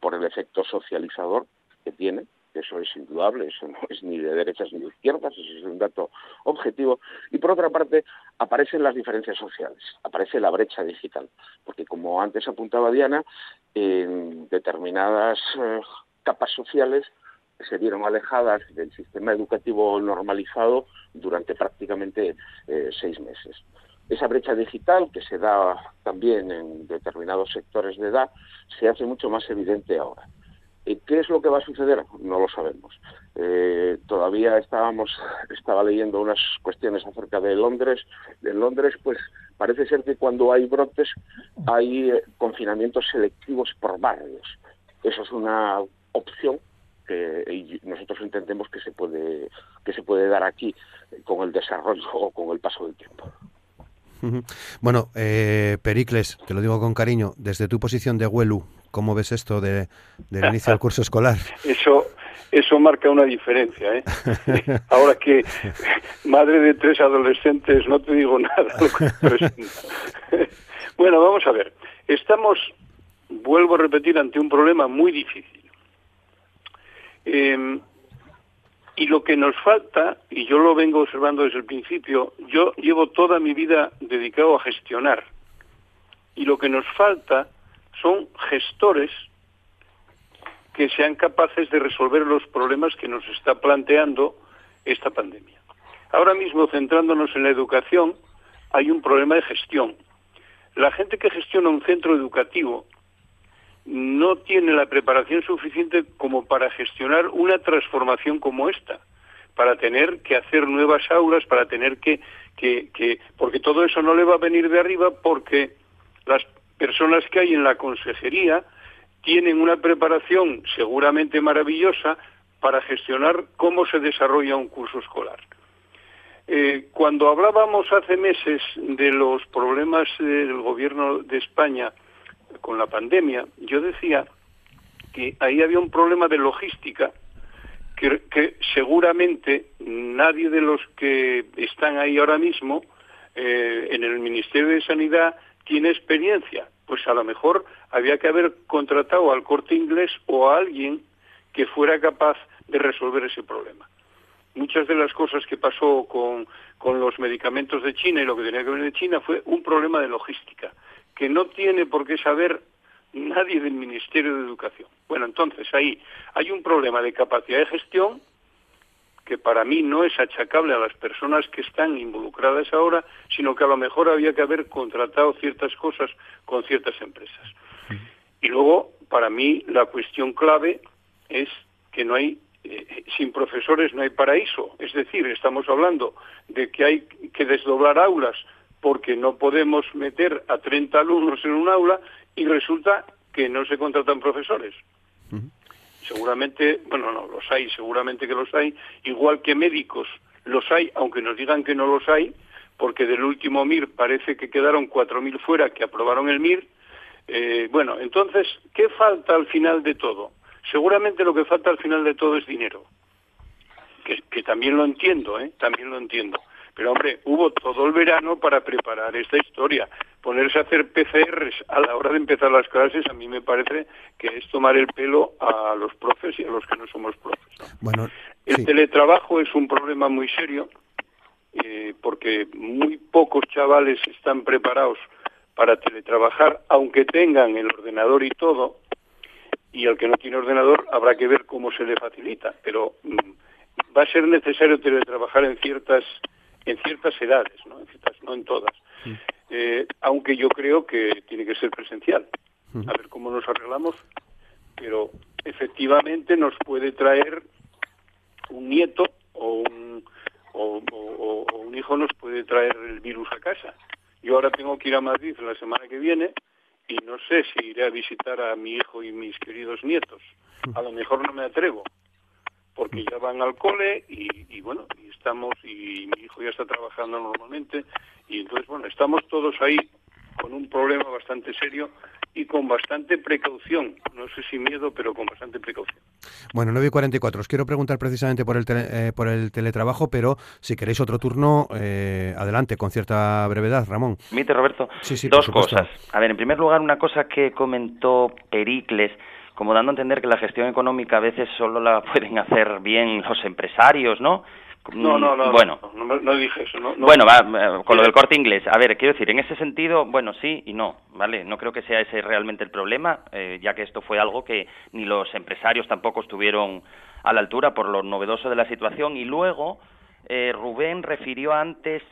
D: por el efecto socializador que tiene, eso es indudable, eso no es ni de derechas ni de izquierdas, eso es un dato objetivo. Y por otra parte, aparecen las diferencias sociales, aparece la brecha digital, porque como antes apuntaba Diana, determinadas eh, capas sociales se vieron alejadas del sistema educativo normalizado durante prácticamente eh, seis meses. Esa brecha digital, que se da también en determinados sectores de edad, se hace mucho más evidente ahora. ¿Qué es lo que va a suceder? No lo sabemos. Eh, todavía estábamos, estaba leyendo unas cuestiones acerca de Londres. En Londres, pues parece ser que cuando hay brotes hay eh, confinamientos selectivos por barrios. Eso es una opción que nosotros entendemos que se puede que se puede dar aquí con el desarrollo o con el paso del tiempo.
A: Bueno, eh, Pericles, te lo digo con cariño, desde tu posición de Huelu, ¿cómo ves esto de, del inicio del curso escolar?
C: Eso, eso marca una diferencia. ¿eh? Ahora que madre de tres adolescentes, no te digo nada. bueno, vamos a ver. Estamos, vuelvo a repetir, ante un problema muy difícil. Eh, y lo que nos falta, y yo lo vengo observando desde el principio, yo llevo toda mi vida dedicado a gestionar. Y lo que nos falta son gestores que sean capaces de resolver los problemas que nos está planteando esta pandemia. Ahora mismo, centrándonos en la educación, hay un problema de gestión. la gente que gestiona un centro educativo no tiene la preparación suficiente como para gestionar una transformación como esta, para tener que hacer nuevas aulas, para tener que, que, que, porque todo eso no le va a venir de arriba porque las personas que hay en la consejería tienen una preparación seguramente maravillosa para gestionar cómo se desarrolla un curso escolar. Eh, cuando hablábamos hace meses de los problemas del gobierno de España con la pandemia, yo decía que ahí había un problema de logística que, seguramente nadie de los que están ahí ahora mismo eh, en el Ministerio de Sanidad tiene experiencia. Pues a lo mejor había que haber contratado al corte inglés o a alguien que fuera capaz de resolver ese problema. Muchas de las cosas que pasó con, con los medicamentos de China y lo que tenía que ver de China fue un problema de logística, que no tiene por qué saber nadie del Ministerio de Educación. Bueno, entonces ahí hay un problema de capacidad de gestión que para mí no es achacable a las personas que están involucradas ahora, sino que a lo mejor había que haber contratado ciertas cosas con ciertas empresas. Y luego, para mí, la cuestión clave es que no hay, eh, sin profesores no hay paraíso. Es decir, estamos hablando de que hay que desdoblar aulas porque no podemos meter a 30 alumnos en un aula y resulta que no se contratan profesores. Seguramente, bueno, no, los hay, seguramente que los hay, igual que médicos los hay, aunque nos digan que no los hay, porque del último MIR parece que quedaron 4.000 fuera que aprobaron el MIR. Eh, bueno, entonces, ¿qué falta al final de todo? Seguramente lo que falta al final de todo es dinero, que, que también lo entiendo, ¿eh? también lo entiendo. Pero hombre, hubo todo el verano para preparar esta historia. Ponerse a hacer PCRs a la hora de empezar las clases a mí me parece que es tomar el pelo a los profes y a los que no somos profes. Bueno, el teletrabajo es un problema muy serio eh, porque muy pocos chavales están preparados para teletrabajar, aunque tengan el ordenador y todo, y al que no tiene ordenador habrá que ver cómo se le facilita, pero mm, va a ser necesario teletrabajar en ciertas en ciertas edades, no en, ciertas, no en todas. Eh, aunque yo creo que tiene que ser presencial. A ver cómo nos arreglamos, pero efectivamente nos puede traer un nieto o un, o, un hijo nos puede traer el virus a casa. Yo ahora tengo que ir a Madrid la semana que viene y no sé si iré a visitar a mi hijo y mis queridos nietos. A lo mejor no me atrevo, porque ya van al cole y, bueno, y estamos, y mi hijo ya está trabajando normalmente, y entonces, bueno, estamos todos ahí con un problema bastante serio y con bastante precaución. No sé si miedo, pero con bastante precaución.
A: Bueno, 9 y 44. Os quiero preguntar precisamente por el, eh, por el teletrabajo, pero si queréis otro turno, eh, adelante, con cierta brevedad, Ramón.
F: Mite, Roberto. Dos cosas. A ver, en primer lugar, una cosa que comentó Pericles como dando a entender que la gestión económica a veces solo la pueden hacer bien los empresarios, ¿no?
C: No, no, no, bueno, no, dije eso. No,
F: bueno, va, con lo del corte inglés. A ver, quiero decir, en ese sentido, bueno, sí y no, ¿vale? No creo que sea ese realmente el problema, eh, ya que esto fue algo que ni los empresarios tampoco estuvieron a la altura por lo novedoso de la situación. Y luego, eh, Rubén refirió antes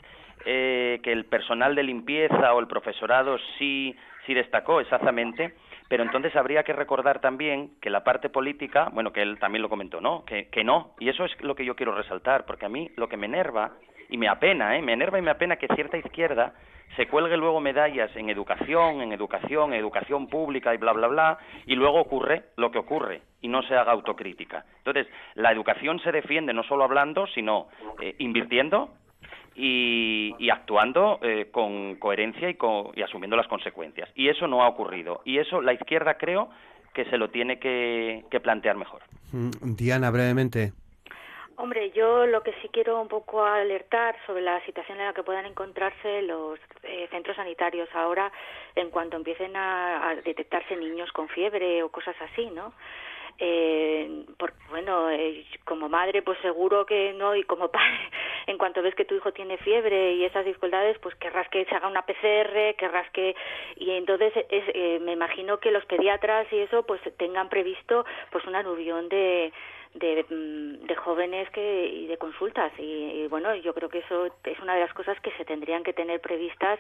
F: eh, que el personal de limpieza o el profesorado sí, sí destacó exactamente. Pero entonces habría que recordar también que la parte política, bueno, que él también lo comentó, ¿no? Que, que no. Y eso es lo que yo quiero resaltar, porque a mí lo que me enerva, y me apena, ¿eh? Me enerva y me apena que cierta izquierda se cuelgue luego medallas en educación, en educación, en educación pública y bla, bla, bla, y luego ocurre lo que ocurre y no se haga autocrítica. Entonces, la educación se defiende no solo hablando, sino eh, invirtiendo, y, actuando eh, con coherencia y, y asumiendo las consecuencias. Y eso no ha ocurrido. Y eso la izquierda creo que se lo tiene que, plantear mejor.
A: Mm, Diana, brevemente.
E: Hombre, yo lo que sí quiero un poco alertar sobre la situación en la que puedan encontrarse los eh, centros sanitarios ahora en cuanto empiecen a, detectarse niños con fiebre o cosas así, ¿no? Eh, bueno, eh, como madre, pues seguro que no, y como padre, en cuanto ves que tu hijo tiene fiebre y esas dificultades, pues querrás que se haga una PCR, querrás que. Y entonces es, eh, me imagino que los pediatras y eso, pues tengan previsto pues un aluvión de, de, mm, de jóvenes que y de consultas. Y, bueno yo creo que eso es una de las cosas que se tendrían que tener previstas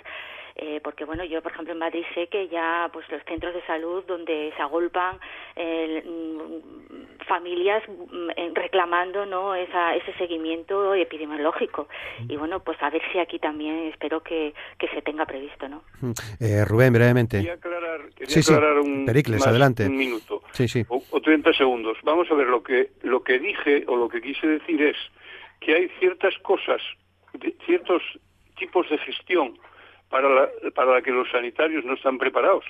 E: eh, porque bueno yo por ejemplo en Madrid sé que ya pues los centros de salud donde se agolpan mm, familias mm, reclamando no Esa, ese seguimiento epidemiológico. Y bueno pues a ver si aquí también espero que, que se tenga previsto no
A: eh, Rubén brevemente.
C: Quería aclarar, quería aclarar un,
A: Pericles, adelante.
C: un minuto.
A: Sí, sí.
C: O, o 30 segundos. Vamos a ver lo que lo que dije o lo que quise decir es que hay ciertas cosas ciertos tipos de gestión para la, que los sanitarios no están preparados.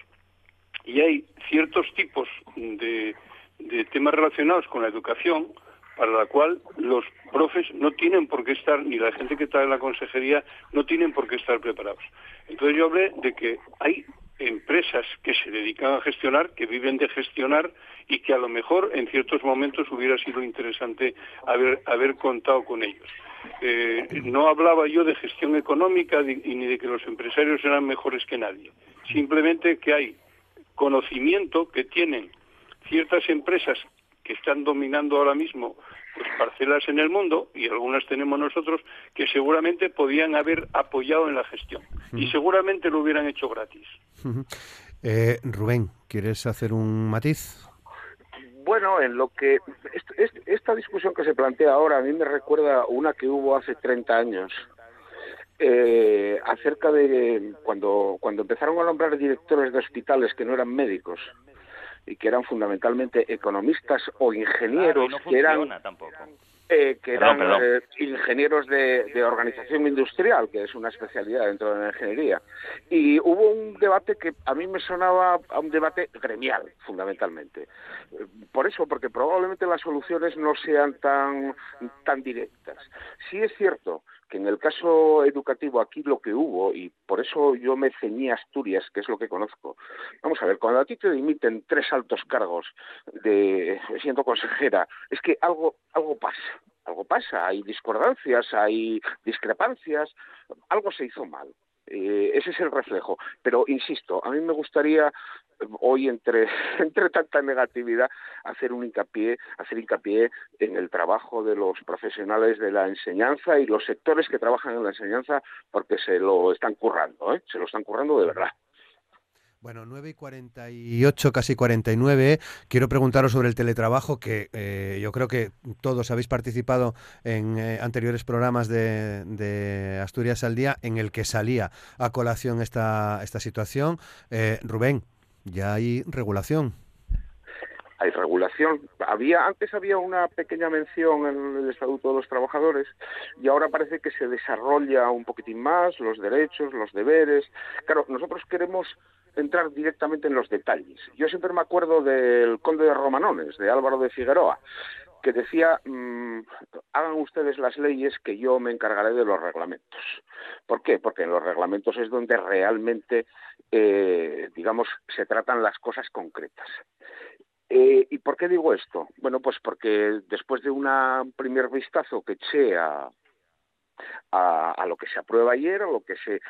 C: Y hay ciertos tipos de, de temas relacionados con la educación para la cual los profes no tienen por qué estar, ni la gente que está en la consejería, no tienen por qué estar preparados. Entonces yo hablé de que hay empresas que se dedican a gestionar, que viven de gestionar y que a lo mejor en ciertos momentos hubiera sido interesante haber, contado con ellos. Eh, no hablaba yo de gestión económica ni de que los empresarios eran mejores que nadie. Simplemente que hay conocimiento que tienen ciertas empresas que están dominando ahora mismo pues, parcelas en el mundo, y algunas tenemos nosotros, que seguramente podían haber apoyado en la gestión. Y seguramente lo hubieran hecho gratis.
A: Eh, Rubén, ¿quieres hacer un matiz?
D: Bueno, en lo que esta discusión que se plantea ahora a mí me recuerda una que hubo hace 30 años eh, acerca de cuando cuando empezaron a nombrar directores de hospitales que no eran médicos y que eran fundamentalmente economistas o ingenieros que eran eh, que eran eh, ingenieros de, organización industrial, que es una especialidad dentro de la ingeniería. Y hubo un debate que a mí me sonaba a un debate gremial, fundamentalmente. Por eso, porque probablemente las soluciones no sean tan, tan directas. Sí es cierto que en el caso educativo aquí lo que hubo, y por eso yo me ceñí a Asturias, que es lo que conozco, vamos a ver, cuando a ti te dimiten tres altos cargos de siendo consejera, es que algo, algo pasa, algo pasa, hay discordancias, hay discrepancias, algo se hizo mal. Eh, ese es el reflejo. Pero insisto, a mí me gustaría hoy entre, entre tanta negatividad hacer un hincapié, hacer hincapié en el trabajo de los profesionales de la enseñanza y los sectores que trabajan en la enseñanza porque se lo están currando, ¿eh? se lo están currando de verdad.
A: Bueno, 9 y 48, casi 49. Quiero preguntaros sobre el teletrabajo, que eh, yo creo que todos habéis participado en eh, anteriores programas de, de, Asturias al Día en el que salía a colación esta, esta situación. Eh, Rubén, ya hay regulación.
D: Hay regulación. Había antes había una pequeña mención en el Estatuto de los Trabajadores y ahora parece que se desarrolla un poquitín más los derechos, los deberes. Claro, nosotros queremos entrar directamente en los detalles. Yo siempre me acuerdo del Conde de Romanones, de Álvaro de Figueroa, que decía, mmm, hagan ustedes las leyes que yo me encargaré de los reglamentos. ¿Por qué? Porque en los reglamentos es donde realmente, eh, digamos, se tratan las cosas concretas. Eh, ¿Y por qué digo esto? Bueno, pues porque después de un primer vistazo que eché a, a, lo que se aprueba ayer, a lo que se,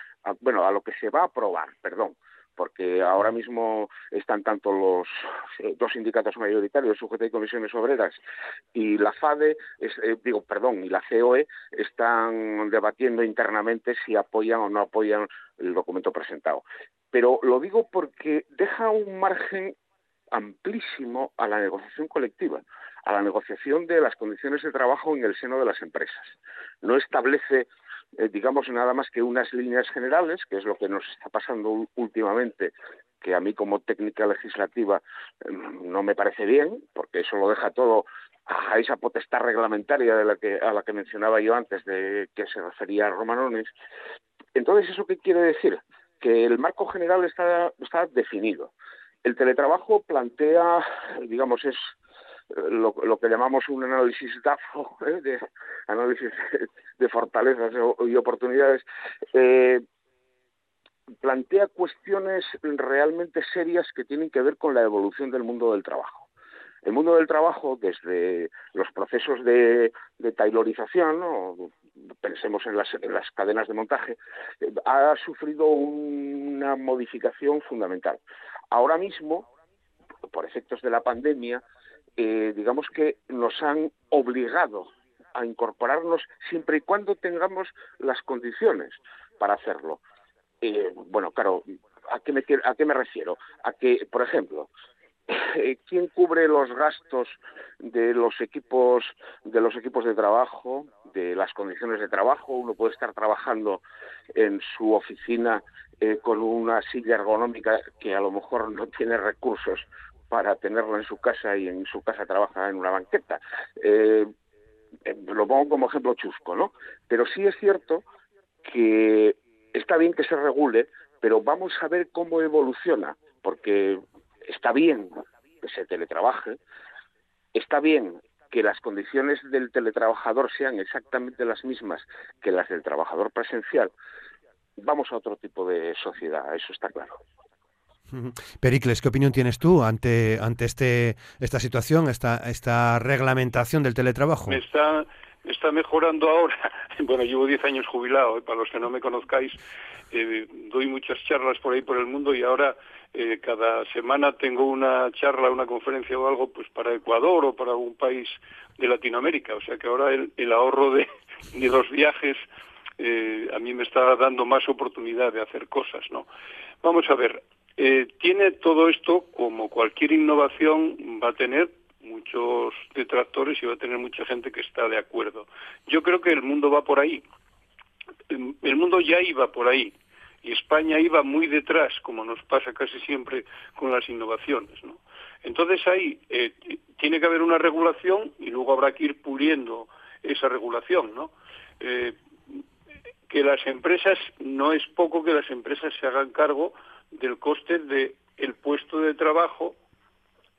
D: bueno, a lo que se va a aprobar, perdón, porque ahora mismo están tanto los eh, dos sindicatos mayoritarios, UGT y Comisiones Obreras, y la FADE, eh, digo, perdón, y la COE están debatiendo internamente si apoyan o no apoyan el documento presentado. Pero lo digo porque deja un margen amplísimo a la negociación colectiva, a la negociación de las condiciones de trabajo en el seno de las empresas. No establece eh, digamos, nada más que unas líneas generales, que es lo que nos está pasando últimamente, que a mí como técnica legislativa mm, no me parece bien, porque eso lo deja todo a esa potestad reglamentaria de la que, a la que mencionaba yo antes, de que se refería a Romanones. Entonces, ¿eso qué quiere decir? Que el marco general está, está definido. El teletrabajo plantea, digamos, es lo, que llamamos un análisis DAFO, ¿eh? de análisis de fortalezas y oportunidades, eh, plantea cuestiones realmente serias que tienen que ver con la evolución del mundo del trabajo. El mundo del trabajo, desde los procesos de, de tailorización, ¿no? pensemos en las, cadenas de montaje, ha sufrido una modificación fundamental. Ahora mismo, por efectos de la pandemia, eh, digamos que nos han obligado a incorporarnos siempre y cuando tengamos las condiciones para hacerlo. Eh, bueno, claro, ¿a qué, me, ¿a qué me refiero? A que, por ejemplo, ¿quién cubre los gastos de los equipos de los equipos de trabajo, de las condiciones de trabajo? Uno puede estar trabajando en su oficina eh, con una silla ergonómica que a lo mejor no tiene recursos para tenerla en su casa y en su casa trabaja en una banqueta. Eh, eh, lo pongo como ejemplo chusco, ¿no? Pero sí es cierto que está bien que se regule, pero vamos a ver cómo evoluciona, porque está bien que se teletrabaje, está bien que las condiciones del teletrabajador sean exactamente las mismas que las del trabajador presencial, vamos a otro tipo de sociedad, eso está claro.
A: Pericles, ¿qué opinión tienes tú ante ante este esta situación, esta esta reglamentación del teletrabajo?
C: Me está está mejorando ahora. Bueno, llevo 10 años jubilado, ¿eh? para los que no me conozcáis, eh, doy muchas charlas por ahí por el mundo y ahora eh, cada semana tengo una charla, una conferencia o algo, pues para Ecuador o para un país de Latinoamérica. O sea que ahora el, el ahorro de, de los viajes a mí me está dando más oportunidad de hacer cosas, ¿no? Vamos a ver, eh, tiene todo esto, como cualquier innovación, va a tener muchos detractores y va a tener mucha gente que está de acuerdo. Yo creo que el mundo va por ahí. El mundo ya iba por ahí y España iba muy detrás, como nos pasa casi siempre con las innovaciones. ¿no? Entonces ahí eh, tiene que haber una regulación y luego habrá que ir puliendo esa regulación. ¿no? Eh, que las empresas, no es poco que las empresas se hagan cargo del coste del el puesto de trabajo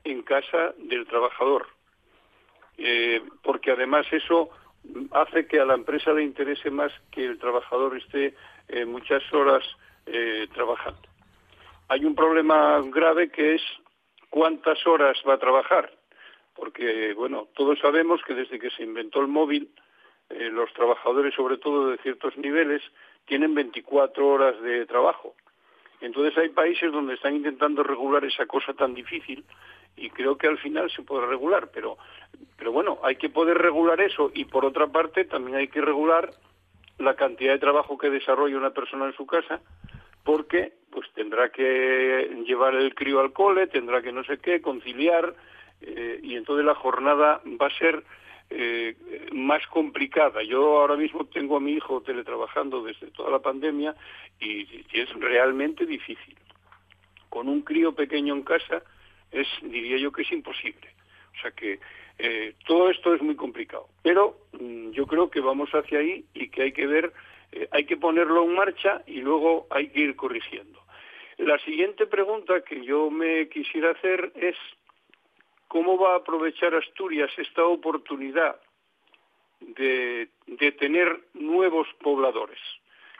C: en casa del trabajador. Eh, porque además eso hace que a la empresa le interese más que el trabajador esté eh, muchas horas eh, trabajando. Hay un problema grave que es cuántas horas va a trabajar, porque bueno, todos sabemos que desde que se inventó el móvil, los trabajadores, sobre todo de ciertos niveles, tienen 24 horas de trabajo. Entonces hay países donde están intentando regular esa cosa tan difícil y creo que al final se puede regular, pero, pero bueno, hay que poder regular eso y por otra parte también hay que regular la cantidad de trabajo que desarrolla una persona en su casa porque pues tendrá que llevar el crío al cole, tendrá que no sé qué, conciliar eh, y entonces la jornada va a ser eh, más complicada. Yo ahora mismo tengo a mi hijo teletrabajando desde toda la pandemia y, es realmente difícil. Con un crío pequeño en casa es, diría yo que es imposible. O sea que eh, todo esto es muy complicado. Pero mm, yo creo que vamos hacia ahí y que hay que ver, eh, hay que ponerlo en marcha y luego hay que ir corrigiendo. La siguiente pregunta que yo me quisiera hacer es ¿Cómo va a aprovechar Asturias esta oportunidad de, tener nuevos pobladores?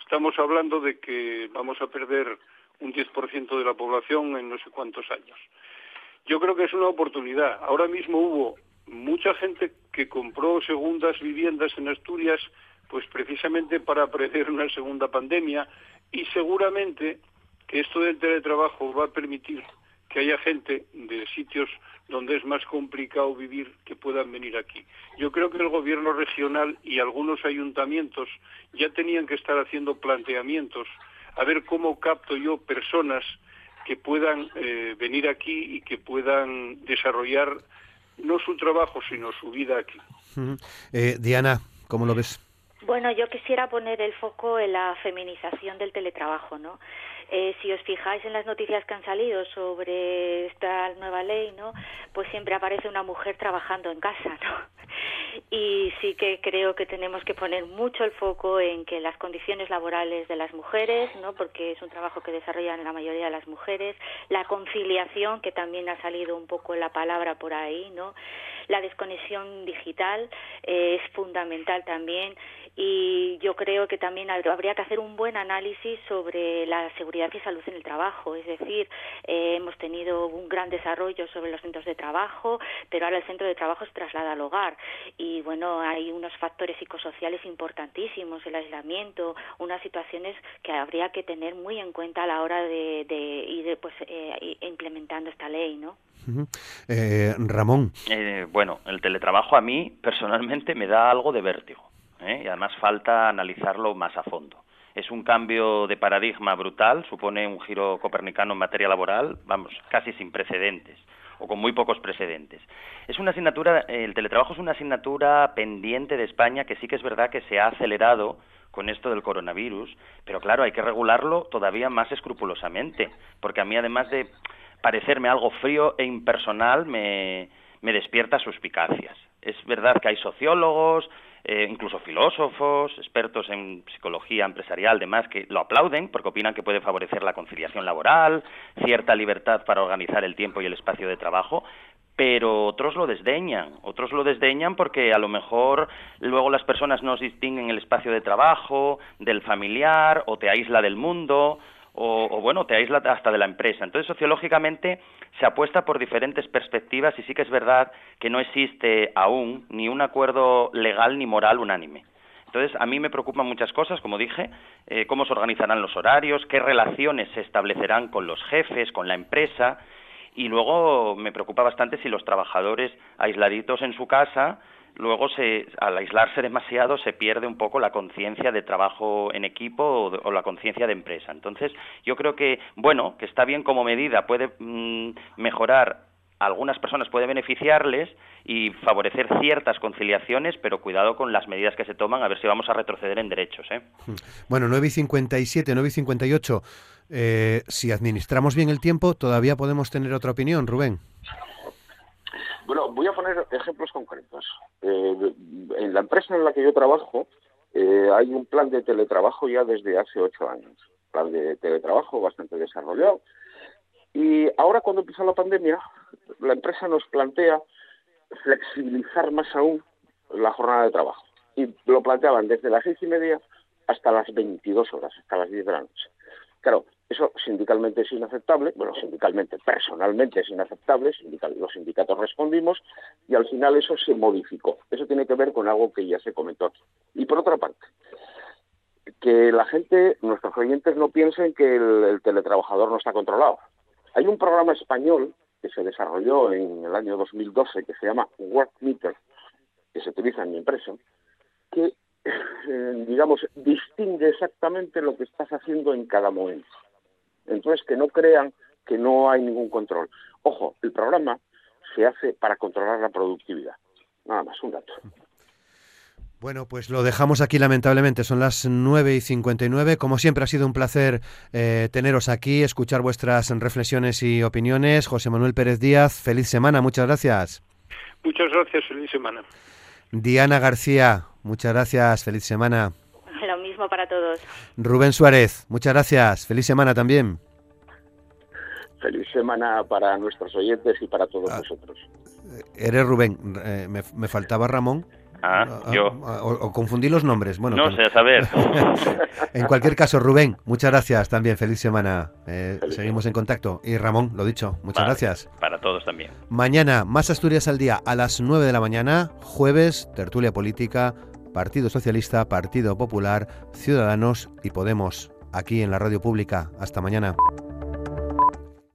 C: Estamos hablando de que vamos a perder un 10% de la población en no sé cuántos años. Yo creo que es una oportunidad. Ahora mismo hubo mucha gente que compró segundas viviendas en Asturias, pues precisamente para prever una segunda pandemia y seguramente que esto del teletrabajo va a permitir que haya gente de sitios donde es más complicado vivir que puedan venir aquí. Yo creo que el gobierno regional y algunos ayuntamientos ya tenían que estar haciendo planteamientos a ver cómo capto yo personas que puedan eh, venir aquí y que puedan desarrollar no su trabajo, sino su vida aquí.
A: Eh, Diana, ¿cómo lo ves?
E: Bueno, yo quisiera poner el foco en la feminización del teletrabajo, ¿no? Eh, si os fijáis en las noticias que han salido sobre esta nueva ley, ¿no? Pues siempre aparece una mujer trabajando en casa, ¿no? Y sí que creo que tenemos que poner mucho el foco en que las condiciones laborales de las mujeres, ¿no? Porque es un trabajo que desarrollan la mayoría de las mujeres, la conciliación, que también ha salido un poco la palabra por ahí, ¿no? La desconexión digital eh, es fundamental también y yo creo que también habría que hacer un buen análisis sobre la seguridad y salud en el trabajo. Es decir, eh, hemos tenido un gran desarrollo sobre los centros de trabajo, pero ahora el centro de trabajo se traslada al hogar y bueno, hay unos factores psicosociales sociales importantísimos, el aislamiento, unas situaciones que habría que tener muy en cuenta a la hora de, ir pues, eh, implementando esta ley, ¿no?
A: Eh, Ramón.
F: Eh, bueno, el teletrabajo a mí personalmente me da algo de vértigo y además falta analizarlo más a fondo. Es un cambio de paradigma brutal, supone un giro copernicano en materia laboral, vamos, casi sin precedentes o con muy pocos precedentes. Es una asignatura, el teletrabajo es una asignatura pendiente de España que sí que es verdad que se ha acelerado con esto del coronavirus, pero claro, hay que regularlo todavía más escrupulosamente, porque a mí además de parecerme algo frío e impersonal me, me despierta suspicacias. Es verdad que hay sociólogos, eh, incluso filósofos, expertos en psicología empresarial, demás, que lo aplauden porque opinan que puede favorecer la conciliación laboral, cierta libertad para organizar el tiempo y el espacio de trabajo, pero otros lo desdeñan, otros lo desdeñan porque a lo mejor luego las personas no distinguen el espacio de trabajo del familiar o te aísla del mundo o, bueno, te aísla hasta de la empresa. Entonces, sociológicamente se apuesta por diferentes perspectivas y sí que es verdad que no existe aún ni un acuerdo legal ni moral unánime. Entonces, a mí me preocupan muchas cosas, como dije, eh, cómo se organizarán los horarios, qué relaciones se establecerán con los jefes, con la empresa, y luego me preocupa bastante si los trabajadores aisladitos en su casa luego se, al aislarse demasiado se pierde un poco la conciencia de trabajo en equipo o, la conciencia de empresa. Entonces, yo creo que, bueno, que está bien como medida, puede mm, mejorar algunas personas puede beneficiarles y favorecer ciertas conciliaciones, pero cuidado con las medidas que se toman, a ver si vamos a retroceder en derechos. ¿eh?
A: Bueno, 9 y 57, 9 y 58. Eh, si administramos bien el tiempo, todavía podemos tener otra opinión, Rubén.
D: Bueno, voy a poner ejemplos concretos. Eh, en la empresa en la que yo trabajo eh, hay un plan de teletrabajo ya desde hace ocho años. Plan de teletrabajo bastante desarrollado. Y ahora cuando empieza la pandemia, la empresa nos plantea flexibilizar más aún la jornada de trabajo. Y lo planteaban desde las seis y media hasta las 22 horas, hasta las 10 de la noche. Claro, eso sindicalmente es inaceptable, bueno, sindicalmente, personalmente es inaceptable, los sindicatos respondimos y al final eso se modificó. Eso tiene que ver con algo que ya se comentó aquí. Y por otra parte, que la gente, nuestros oyentes no piensen que el, teletrabajador no está controlado. Hay un programa español que se desarrolló en el año 2012 que se llama Work Meter, que se utiliza en mi empresa, que, eh, digamos, distingue exactamente lo que estás haciendo en cada momento. Entonces, que no crean que no hay ningún control. Ojo, el programa se hace para controlar la productividad. Nada más, un dato.
A: Bueno, pues lo dejamos aquí lamentablemente. Son las 9 y 59. Como siempre ha sido un placer eh, teneros aquí, escuchar vuestras reflexiones y opiniones. José Manuel Pérez Díaz, feliz semana. Muchas gracias.
C: Muchas gracias, feliz semana.
A: Diana García, muchas gracias, feliz semana
E: para todos.
A: Rubén Suárez, muchas gracias. Feliz semana también.
D: Feliz semana para nuestros oyentes y para todos ah, nosotros.
A: Eres Rubén. Eh, me, faltaba Ramón.
F: Ah, ah yo.
A: O, confundí los nombres. Bueno,
F: no sé, a saber.
A: en cualquier caso, Rubén, muchas gracias también. Feliz semana. Eh, seguimos en contacto. Y Ramón, lo dicho, muchas gracias.
F: Para todos también.
A: Mañana, más Asturias al día a las 9 de la mañana. Jueves, tertulia política Partido Socialista, Partido Popular, Ciudadanos y Podemos, aquí en la radio pública. Hasta mañana.